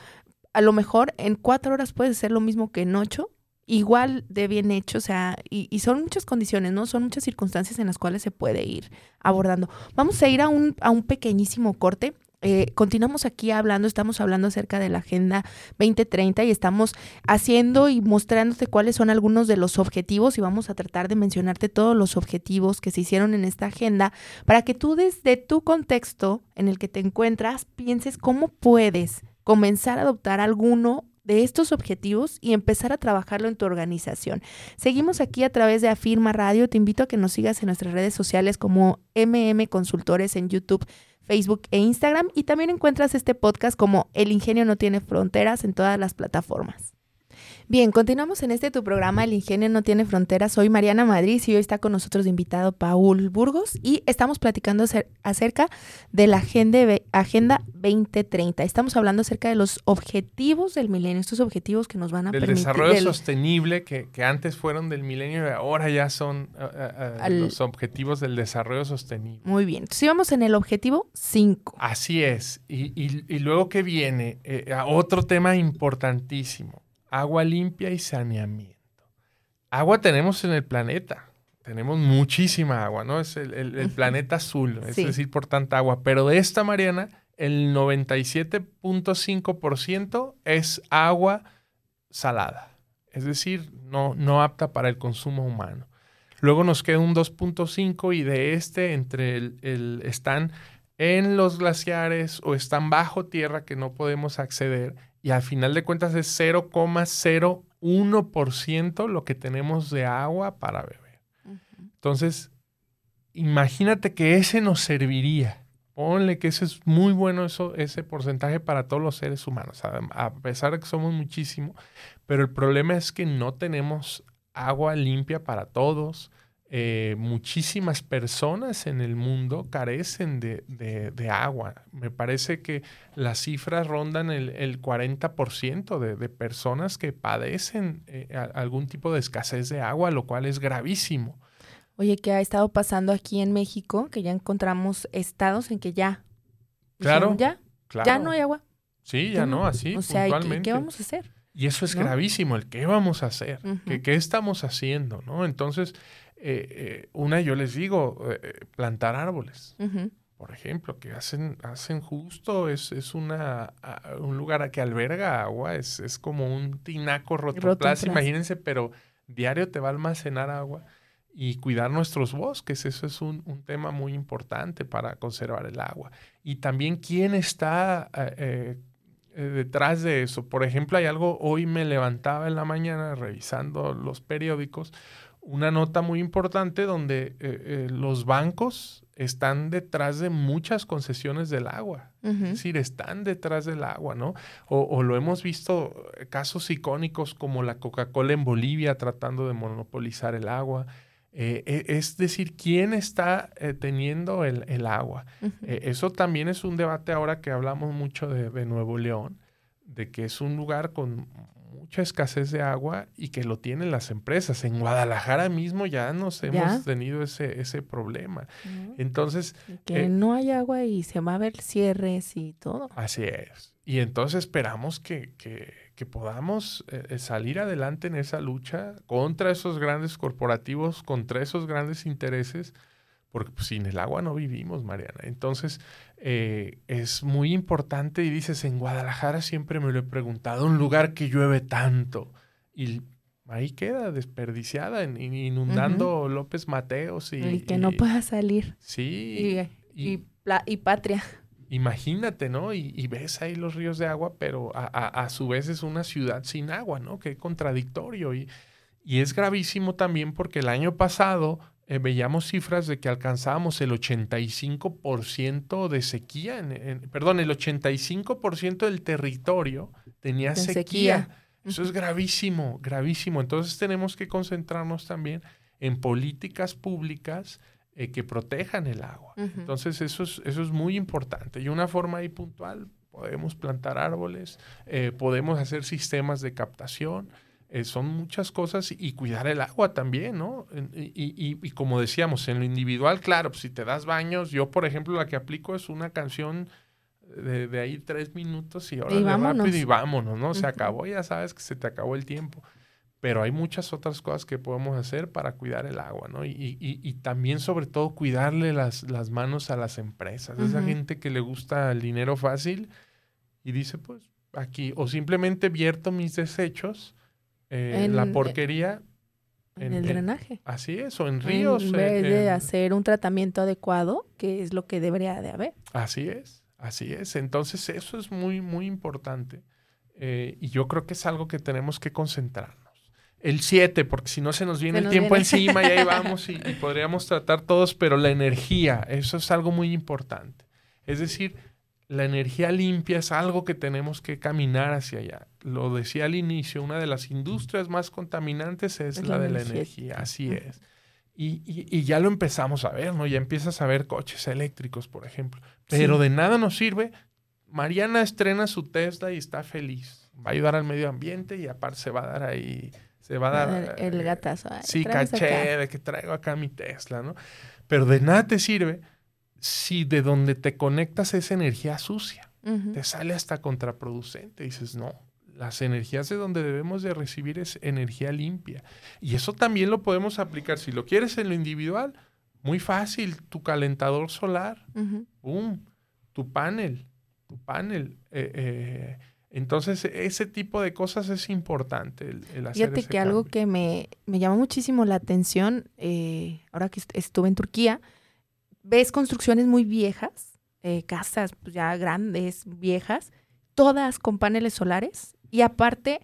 a lo mejor en cuatro horas puedes hacer lo mismo que en ocho, igual de bien hecho, o sea, y, son muchas condiciones, ¿no? Son muchas circunstancias en las cuales se puede ir abordando. Vamos a ir a un, a un pequeñísimo corte. Eh, continuamos aquí hablando, estamos hablando acerca de la Agenda 2030 y estamos haciendo y mostrándote cuáles son algunos de los objetivos y vamos a tratar de mencionarte todos los objetivos que se hicieron en esta agenda para que tú desde tu contexto en el que te encuentras pienses cómo puedes comenzar a adoptar alguno de estos objetivos y empezar a trabajarlo en tu organización. Seguimos aquí a través de Afirma Radio. Te invito a que nos sigas en nuestras redes sociales como MM Consultores en YouTube, Facebook e Instagram. Y también encuentras este podcast como El Ingenio no tiene fronteras en todas las plataformas. Bien, continuamos en este tu programa El Ingenio no tiene fronteras. Soy Mariana Madrid y hoy está con nosotros de invitado Paul Burgos y estamos platicando acerca de la agenda, agenda 2030. Estamos hablando acerca de los objetivos del milenio, estos objetivos que nos van a del permitir... Desarrollo sostenible que, antes fueron del milenio y ahora ya son eh, eh, eh, los objetivos del desarrollo sostenible. Muy bien, entonces íbamos en el objetivo 5. Así es. Y, y, luego que viene otro tema importantísimo agua limpia y saneamiento. Agua tenemos en el planeta. Tenemos muchísima agua, ¿no? Es el, planeta azul, es decir, por tanta agua. Pero de esta, Mariana, el 97.5% es agua salada. Es decir, no, no apta para el consumo humano. Luego nos queda un 2.5 y de este entre el, están en los glaciares o están bajo tierra que no podemos acceder y al final de cuentas es 0,01% lo que tenemos de agua para beber. Entonces, imagínate que ese nos serviría. Ponle que ese es muy bueno eso, ese porcentaje para todos los seres humanos, a pesar de que somos muchísimos, pero el problema es que no tenemos agua limpia para todos, eh, muchísimas personas en el mundo carecen de, agua. Me parece que las cifras rondan el, 40% de, personas que padecen eh, algún tipo de escasez de agua, lo cual es gravísimo. Oye, ¿qué ha estado pasando aquí en México? Que ya encontramos estados en que ya. Claro. ya, ya no hay agua. Sí, ya no, así. O sea, ¿qué, vamos a hacer? Y eso es gravísimo, el qué vamos a hacer, ¿Qué, estamos haciendo, ¿no? Entonces, eh, eh, una, yo les digo, eh, plantar árboles. Por ejemplo, que hacen, hacen justo, es, es una, un lugar que alberga agua, es, es como un tinaco rotoplas, imagínense, pero diario te va a almacenar agua y cuidar nuestros bosques, eso es un, un tema muy importante para conservar el agua. Y también quién está detrás de eso. Por ejemplo, hay algo, hoy me levantaba en la mañana revisando los periódicos, una nota muy importante donde eh, eh, los bancos están detrás de muchas concesiones del agua. Es decir, están detrás del agua, ¿no? O, lo hemos visto eh, casos icónicos como la Coca-Cola en Bolivia tratando de monopolizar el agua. Eh, e, es decir, ¿quién está eh, teniendo el, agua? eso también es un debate ahora que hablamos mucho de Nuevo León, de que es un lugar con mucha escasez de agua y que lo tienen las empresas. En Guadalajara mismo ya nos hemos tenido ese, ese problema. Entonces... Que eh, no hay agua y se va a ver cierres y todo. Así es. Y entonces esperamos que, podamos eh, eh, salir adelante en esa lucha contra esos grandes corporativos, contra esos grandes intereses, porque pues, sin el agua no vivimos, Mariana. Entonces, eh, es muy importante y dices, en Guadalajara siempre me lo he preguntado, un lugar que llueve tanto y ahí queda desperdiciada, inundando López Mateos. Y, que no pueda salir. Sí. Y, y, patria. Imagínate, ¿no? Y, ves ahí los ríos de agua, pero a, a, su vez es una ciudad sin agua, ¿no? Qué contradictorio. Y, y es gravísimo también porque el año pasado eh, veíamos cifras de que alcanzábamos el 85% de sequía, en, perdón, el 85% del territorio tenía sequía. Eso es gravísimo, gravísimo. Entonces tenemos que concentrarnos también en políticas públicas eh, que protejan el agua. Entonces eso es, eso es muy importante. Y una forma ahí puntual, podemos plantar árboles, eh, podemos hacer sistemas de captación. Eh, son muchas cosas y cuidar el agua también, ¿no? Y, como decíamos, en lo individual, claro, pues si te das baños, yo por ejemplo la que aplico es una canción de, ahí tres minutos y ahora y rápido y vámonos, ¿no? Se acabó, ya sabes que se te acabó el tiempo. Pero hay muchas otras cosas que podemos hacer para cuidar el agua, ¿no? Y, también, sobre todo, cuidarle las, las manos a las empresas. Esa gente que le gusta el dinero fácil y dice, pues, aquí, o simplemente vierto mis desechos eh, la porquería. En, el drenaje. así es, o en ríos. En vez de hacer un tratamiento adecuado, que es lo que debería de haber. Así es, así es. Entonces eso es muy, muy importante. Eh, y yo creo que es algo que tenemos que concentrarnos. El 7, porque si no se nos viene el tiempo encima y ahí vamos y podríamos tratar todos, pero la energía, eso es algo muy importante. Es decir, la energía limpia es algo que tenemos que caminar hacia allá. Lo decía al inicio, una de las industrias más contaminantes es, la, de la energía, así es. Y, ya lo empezamos a ver, ¿no? Ya empiezas a ver coches eléctricos, por ejemplo. Pero de nada nos sirve. Mariana estrena su Tesla y está feliz. Va a ayudar al medio ambiente y aparte se va a dar ahí, se va a dar... El, gatazo. sí, caché de que traigo acá mi Tesla, ¿no? Pero de nada te sirve si de donde te conectas es energía sucia, te sale hasta contraproducente. Dices, no, las energías de donde debemos de recibir es energía limpia. Y eso también lo podemos aplicar. Si lo quieres en lo individual, muy fácil, tu calentador solar, tu panel, tu panel. Eh, eh, entonces, ese tipo de cosas es importante. El, hacer Fíjate que algo que me, me, llamó muchísimo la atención, eh, ahora que estuve en Turquía, ves construcciones muy viejas, eh, casas pues, ya grandes, viejas, todas con paneles solares. Y aparte,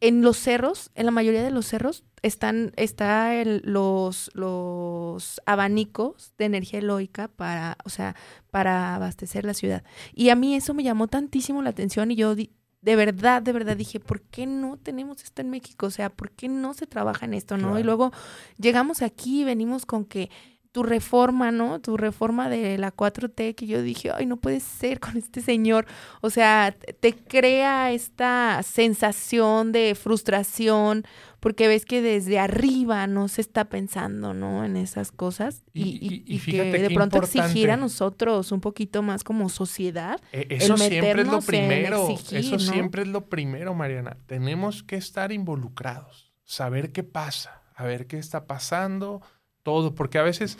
en los cerros, en la mayoría de los cerros, están está los, los abanicos de energía eólica para, o sea, para abastecer la ciudad. Y a mí eso me llamó tantísimo la atención y yo de verdad, de verdad dije, ¿por qué no tenemos esto en México? O sea, ¿por qué no se trabaja en esto, no? Y luego llegamos aquí y venimos con que tu reforma, ¿no? Tu reforma de la 4T, que yo dije, ay, no puede ser con este señor. O sea, te crea esta sensación de frustración, porque ves que desde arriba no se está pensando, ¿no? En esas cosas. Y, y, que de pronto exigir a nosotros un poquito más como sociedad. E, eso siempre es lo primero. eso siempre es lo primero, Mariana. Tenemos que estar involucrados, saber qué pasa, a ver qué está pasando todo, porque a veces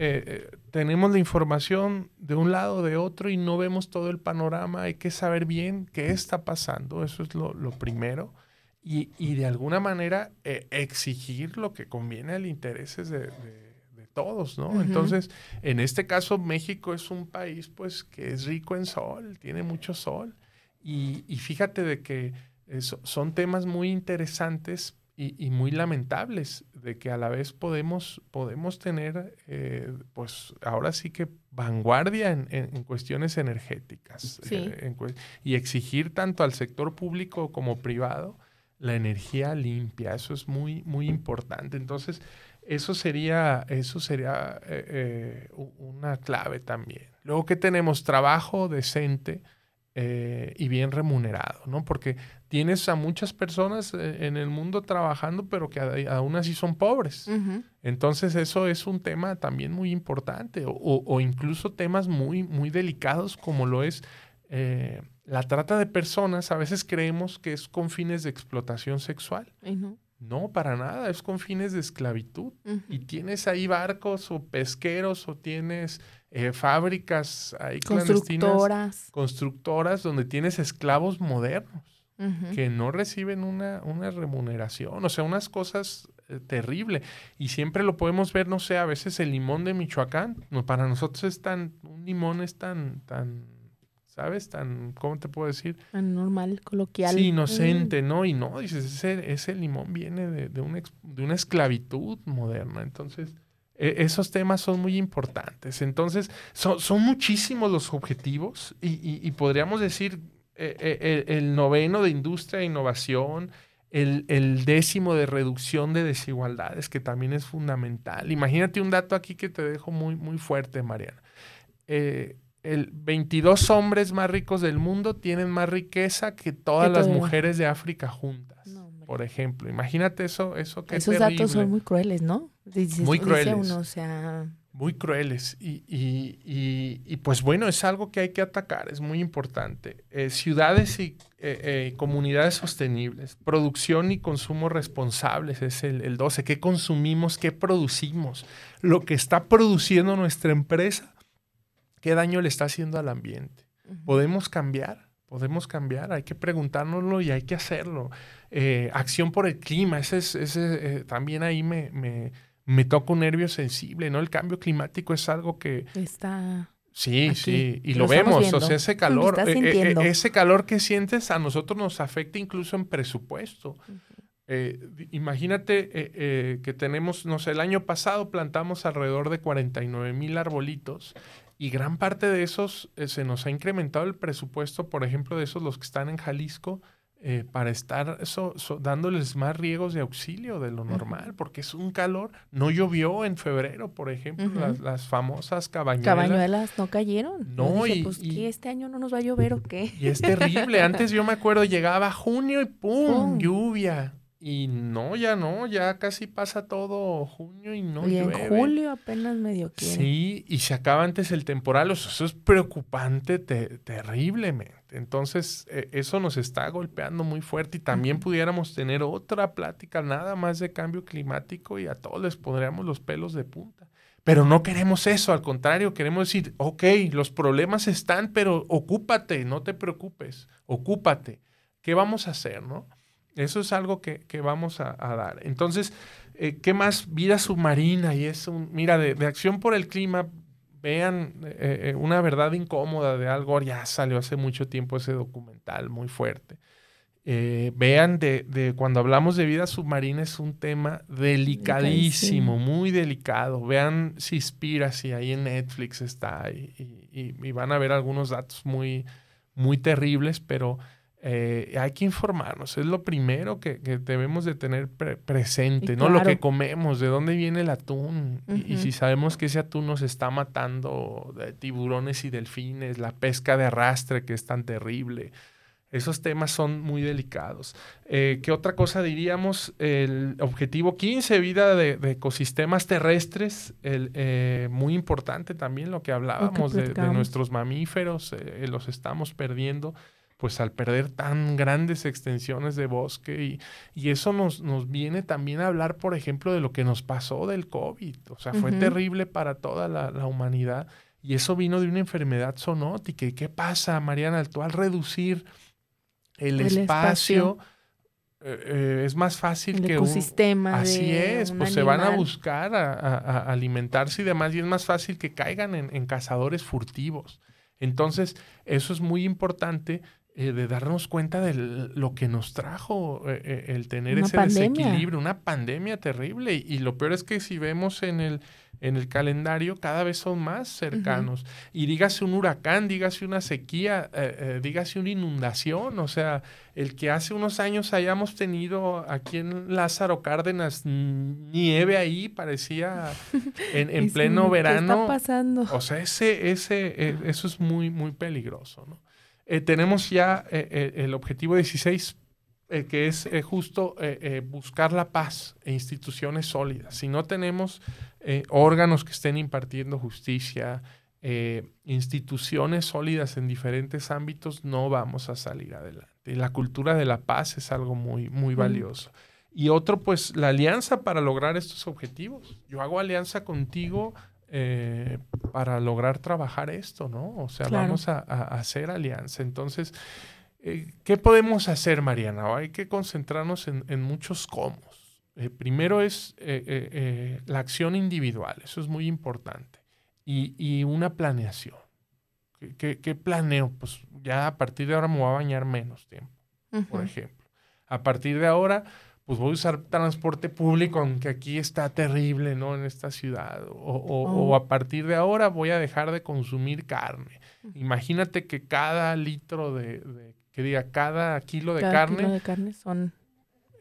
eh, eh, tenemos la información de un lado o de otro y no vemos todo el panorama. Hay que saber bien qué está pasando, eso es lo, primero. Y, de alguna manera eh, exigir lo que conviene al intereses de, todos, ¿no? Entonces, en este caso, México es un país, pues, que es rico en sol, tiene mucho sol. Y, y fíjate de que son temas muy interesantes y, muy lamentables, de que a la vez podemos, podemos tener, eh, pues ahora sí que vanguardia en, cuestiones energéticas eh, y exigir tanto al sector público como privado la energía limpia. Eso es muy, muy importante. Entonces, eso sería, eso sería eh, una clave también. Luego que tenemos trabajo decente, y bien remunerado, ¿no? Porque tienes a muchas personas eh, en el mundo trabajando, pero que aún así son pobres. Entonces eso es un tema también muy importante, o, incluso temas muy, muy delicados como lo es eh, la trata de personas. A veces creemos que es con fines de explotación sexual. No, para nada, es con fines de esclavitud. Y tienes ahí barcos o pesqueros o tienes eh, fábricas ahí constructoras. constructoras donde tienes esclavos modernos que no reciben una, una, remuneración, o sea, unas cosas eh, terribles. Y siempre lo podemos ver, no sé, a veces el limón de Michoacán, no, para nosotros es tan, un limón es tan, tan, ¿sabes? Tan, ¿cómo te puedo decir? Tan normal, coloquial. Sí, inocente, ¿no? Y no, dices, ese, ese limón viene de, de, una, de una esclavitud moderna. Entonces, e, esos temas son muy importantes. Entonces, son, son muchísimos los objetivos y, podríamos decir e, e, el, noveno de industria e innovación, el, décimo de reducción de desigualdades, que también es fundamental. Imagínate un dato aquí que te dejo muy, muy fuerte, Mariana. Eh, el 22 hombres más ricos del mundo tienen más riqueza que todas las mujeres de África juntas por ejemplo. Imagínate eso, eso que Esos datos son muy crueles, ¿no? muy crueles. o sea... Muy crueles. Y, y, y, pues bueno, es algo que hay que atacar, es muy importante. Eh, ciudades y eh, eh, comunidades sostenibles, producción y consumo responsables es el, el 12. ¿Qué consumimos? ¿Qué producimos? Lo que está produciendo nuestra empresa, ¿qué daño le está haciendo al ambiente? ¿Podemos cambiar? Podemos cambiar, hay que preguntárnoslo y hay que hacerlo. Eh, acción por el clima, ese, es, ese eh, también ahí me, me, me, toca un nervio sensible, ¿no? El cambio climático es algo que... Está... Sí, sí, y lo, vemos, o sea, ese calor, eh, ese calor que sientes a nosotros nos afecta incluso en presupuesto. imagínate que tenemos, no sé, el año pasado plantamos alrededor de 49 mil arbolitos y gran parte de esos eh, se nos ha incrementado el presupuesto, por ejemplo, de esos los que están en Jalisco, eh, para estar eso, dándoles más riegos de auxilio de lo normal, porque es un calor. No llovió en febrero, por ejemplo, las, famosas cabañuelas. Cabañuelas no cayeron. No, y, pues, este año no nos va a llover o qué? Y es terrible. Antes yo me acuerdo, llegaba junio y ¡pum! lluvia. Y no, ya no, ya casi pasa todo junio y no y en julio apenas medio quiere. Sí, y se acaba antes el temporal, eso es preocupante terriblemente. Entonces, e, eso nos está golpeando muy fuerte y también pudiéramos tener otra plática nada más de cambio climático y a todos les pondríamos los pelos de punta. Pero no queremos eso, al contrario, queremos decir, ok, los problemas están, pero ocúpate, no te preocupes, ocúpate. ¿Qué vamos a hacer, no? Eso es algo que, vamos a, dar. Entonces, eh, ¿qué más? Vida submarina y es un, mira, de, acción por el clima, vean eh, eh, una verdad incómoda de algo, ya salió hace mucho tiempo ese documental muy fuerte. vean de, cuando hablamos de vida submarina es un tema delicadísimo, muy delicado. Vean si inspira, si ahí en Netflix está y, van a ver algunos datos muy, muy terribles, pero eh, hay que informarnos, es lo primero que, debemos de tener presente, ¿no? Lo que comemos, de dónde viene el atún, y, si sabemos que ese atún nos está matando de tiburones y delfines, la pesca de arrastre que es tan terrible. Esos temas son muy delicados. Eh, ¿Qué otra cosa diríamos? El objetivo 15, vida de, ecosistemas terrestres, el, eh, muy importante también lo que hablábamos de, nuestros mamíferos, los estamos perdiendo pues al perder tan grandes extensiones de bosque y, eso nos, nos, viene también a hablar, por ejemplo, de lo que nos pasó del COVID. O sea, fue terrible para toda la, humanidad y eso vino de una enfermedad zoonótica. ¿Y qué pasa, Mariana? Tú al reducir el, espacio, eh, eh, es más fácil que ecosistema un... Así es, pues se van a buscar a, alimentarse y demás y es más fácil que caigan en, en cazadores furtivos. Entonces, eso es muy importante eh, de darnos cuenta de lo que nos trajo eh, el tener ese desequilibrio, una pandemia terrible. Y, lo peor es que si vemos en el, en el calendario, cada vez son más cercanos. Y dígase un huracán, dígase una sequía, dígase una inundación. O sea, el que hace unos años hayamos tenido aquí en Lázaro Cárdenas nieve ahí, parecía en, en pleno verano. ¿Qué está pasando? O sea, ese, ese, eso es muy, muy peligroso, ¿no? Eh, tenemos ya eh, eh, el objetivo 16, que es justo buscar la paz e instituciones sólidas. Si no tenemos órganos que estén impartiendo justicia, instituciones sólidas en diferentes ámbitos, no vamos a salir adelante. La cultura de la paz es algo muy, muy valioso. Y otro, pues, la alianza para lograr estos objetivos. Yo hago alianza contigo eh, para lograr trabajar esto, ¿no? O sea, vamos a, hacer alianza. Entonces, eh, ¿qué podemos hacer, Mariana? Hay que concentrarnos en, muchos cómo. Eh, primero es la acción individual, eso es muy importante. Y, una planeación. ¿Qué, ¿Qué, planeo? Pues ya a partir de ahora me voy a bañar menos tiempo, por ejemplo. A partir de ahora pues voy a usar transporte público, aunque aquí está terrible, ¿no? En esta ciudad. O, oh. a partir de ahora voy a dejar de consumir carne. Imagínate que cada litro de, que diga, cada kilo de carne... Kilo de carne son...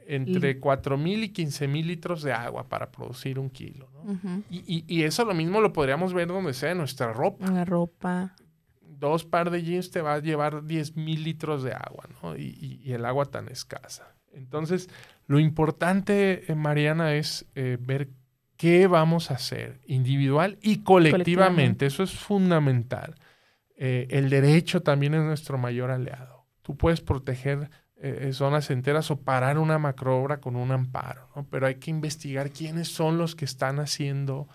Entre 4 mil y 15 mil litros de agua para producir un kilo, ¿no? y, y, eso lo mismo lo podríamos ver donde sea, en nuestra ropa. En la ropa. Dos par de jeans te va a llevar 10 mil litros de agua, ¿no? Y, y el agua tan escasa. Entonces, lo importante, eh, Mariana, es eh, ver qué vamos a hacer individual y colectivamente. Eso es fundamental. Eh, el derecho también es nuestro mayor aliado. Tú puedes proteger zonas enteras o parar una macroobra con un amparo, ¿no? pero hay que investigar quiénes son los que están haciendo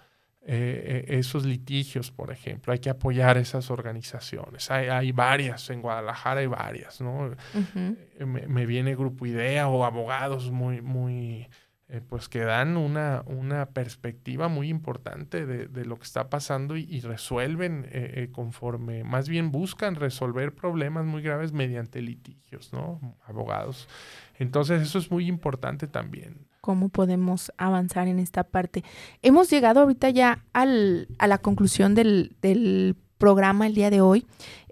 eh, eh, esos litigios, por ejemplo. Hay que apoyar esas organizaciones. Hay, varias, en Guadalajara hay varias, ¿no? Eh, me, viene Grupo Idea o abogados muy, muy, pues que dan una, una perspectiva muy importante de, lo que está pasando y, resuelven conforme, más bien buscan resolver problemas muy graves mediante litigios, ¿no? Abogados. Entonces eso es muy importante también cómo podemos avanzar en esta parte. Hemos llegado ahorita ya al, a la conclusión del, del programa el día de hoy.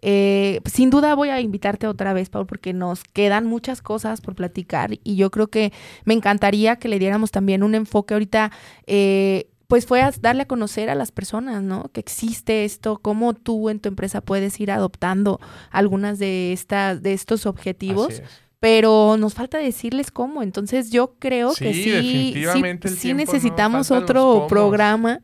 Eh, sin duda voy a invitarte otra vez, Paul, porque nos quedan muchas cosas por platicar y yo creo que me encantaría que le diéramos también un enfoque ahorita. Eh, pues fue a darle a conocer a las personas, ¿no? Que existe esto, cómo tú en tu empresa puedes ir adoptando algunas de estas, de estos objetivos pero nos falta decirles cómo. Entonces yo creo que sí, sí, necesitamos otro programa.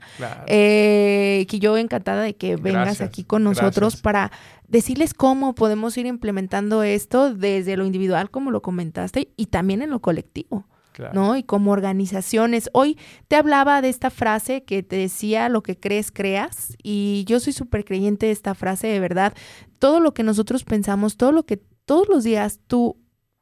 Eh, que yo encantada de que vengas aquí con nosotros para decirles cómo podemos ir implementando esto desde lo individual, como lo comentaste, y también en lo colectivo. ¿no? Y como organizaciones. Hoy te hablaba de esta frase que te decía, lo que crees, creas. Y yo soy súper creyente de esta frase, de verdad. Todo lo que nosotros pensamos, todo lo que todos los días tú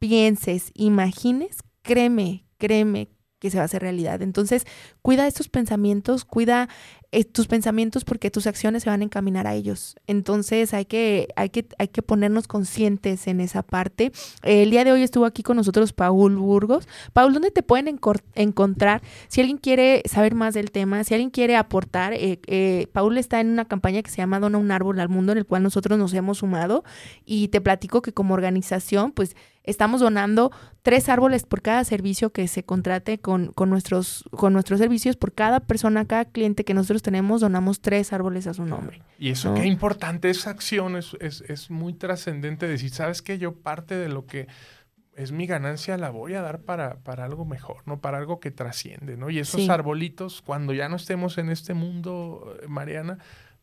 pienses, imagines, créeme, créeme que se va a hacer realidad. Entonces, cuida estos pensamientos, cuida eh, tus pensamientos porque tus acciones se van a encaminar a ellos. Entonces, hay que, hay que, hay que ponernos conscientes en esa parte. el día de hoy estuvo aquí con nosotros Paul Burgos. Paul, ¿dónde te pueden encontrar? Si alguien quiere saber más del tema, si alguien quiere aportar, eh, eh, Paul está en una campaña que se llama Dona un árbol al mundo, en el cual nosotros nos hemos sumado y te platico que como organización, pues estamos donando tres árboles por cada servicio que se contrate con, con, nuestros, con nuestros servicios. Por cada persona, cada cliente que nosotros tenemos, donamos tres árboles a su nombre. Y eso qué importante, esa acción es, es, muy trascendente decir, ¿sabes qué? Yo parte de lo que es mi ganancia la voy a dar para, para algo mejor, ¿no? Para algo que trasciende, ¿no? Y esos arbolitos, cuando ya no estemos en este mundo, Mariana,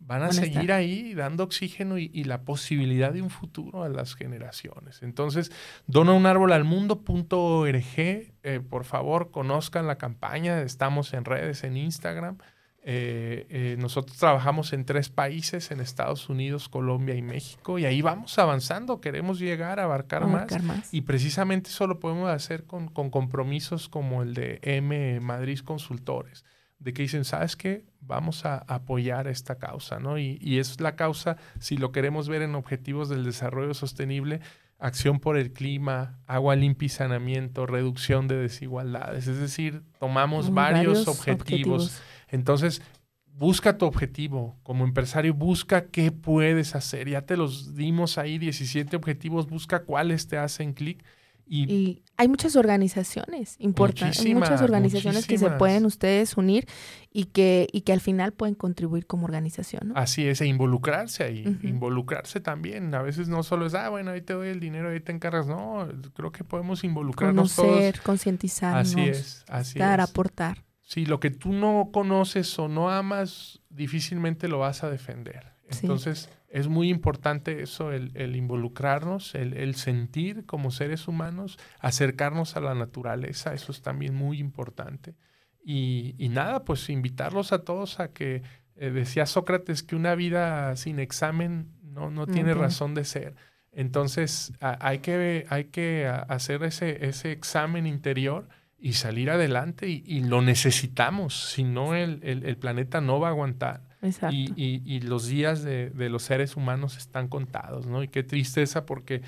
van a seguir ahí dando oxígeno y, la posibilidad de un futuro a las generaciones. Entonces, dona un árbol al mundo.org, eh, por favor, conozcan la campaña, estamos en redes, en Instagram. Eh, eh, nosotros trabajamos en tres países, en Estados Unidos, Colombia y México, y ahí vamos avanzando, queremos llegar a abarcar, más, y precisamente eso lo podemos hacer con, con compromisos como el de M Madrid Consultores de que dicen, ¿sabes qué? Vamos a apoyar esta causa, ¿no? Y, y, es la causa, si lo queremos ver en objetivos del desarrollo sostenible, acción por el clima, agua limpia y saneamiento, reducción de desigualdades. Es decir, tomamos varios, objetivos. Entonces, busca tu objetivo. Como empresario, busca qué puedes hacer. Ya te los dimos ahí, 17 objetivos, busca cuáles te hacen clic y, hay muchas organizaciones importantes, muchas organizaciones que se pueden ustedes unir y que, y que al final pueden contribuir como organización. Así es, e involucrarse ahí, involucrarse también. A veces no solo es, ah, bueno, ahí te doy el dinero, ahí te encargas. No, creo que podemos involucrarnos Conocer, concientizarnos. Así es, así dar, aportar. Sí, lo que tú no conoces o no amas, difícilmente lo vas a defender. Entonces es muy importante eso, el, involucrarnos, el, sentir como seres humanos, acercarnos a la naturaleza, eso es también muy importante. Y, nada, pues invitarlos a todos a que, eh, decía Sócrates, que una vida sin examen no, no tiene razón de ser. Entonces hay, que, hay que hacer ese, ese examen interior y salir adelante y, lo necesitamos, si no el, el planeta no va a aguantar. Y, y, los días de, los seres humanos están contados, ¿no? Y qué tristeza porque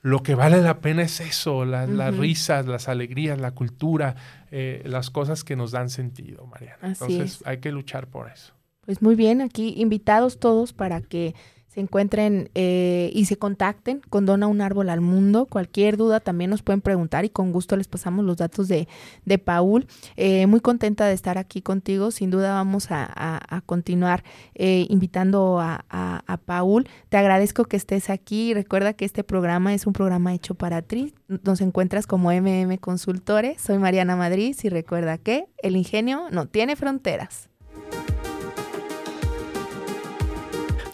lo que vale la pena es eso, las risas, las alegrías, la cultura, eh, las cosas que nos dan sentido, Mariana. Entonces hay que luchar por eso. Pues muy bien, aquí invitados todos para que se encuentren eh, y se contacten con Dona un Árbol al Mundo. Cualquier duda también nos pueden preguntar y con gusto les pasamos los datos de, de Paul. Eh, muy contenta de estar aquí contigo. Sin duda vamos a, continuar eh, invitando a, a, Paul. Te agradezco que estés aquí. Recuerda que este programa es un programa hecho para ti. Nos encuentras como MM Consultores. Soy Mariana Madrid y recuerda que el ingenio no tiene fronteras.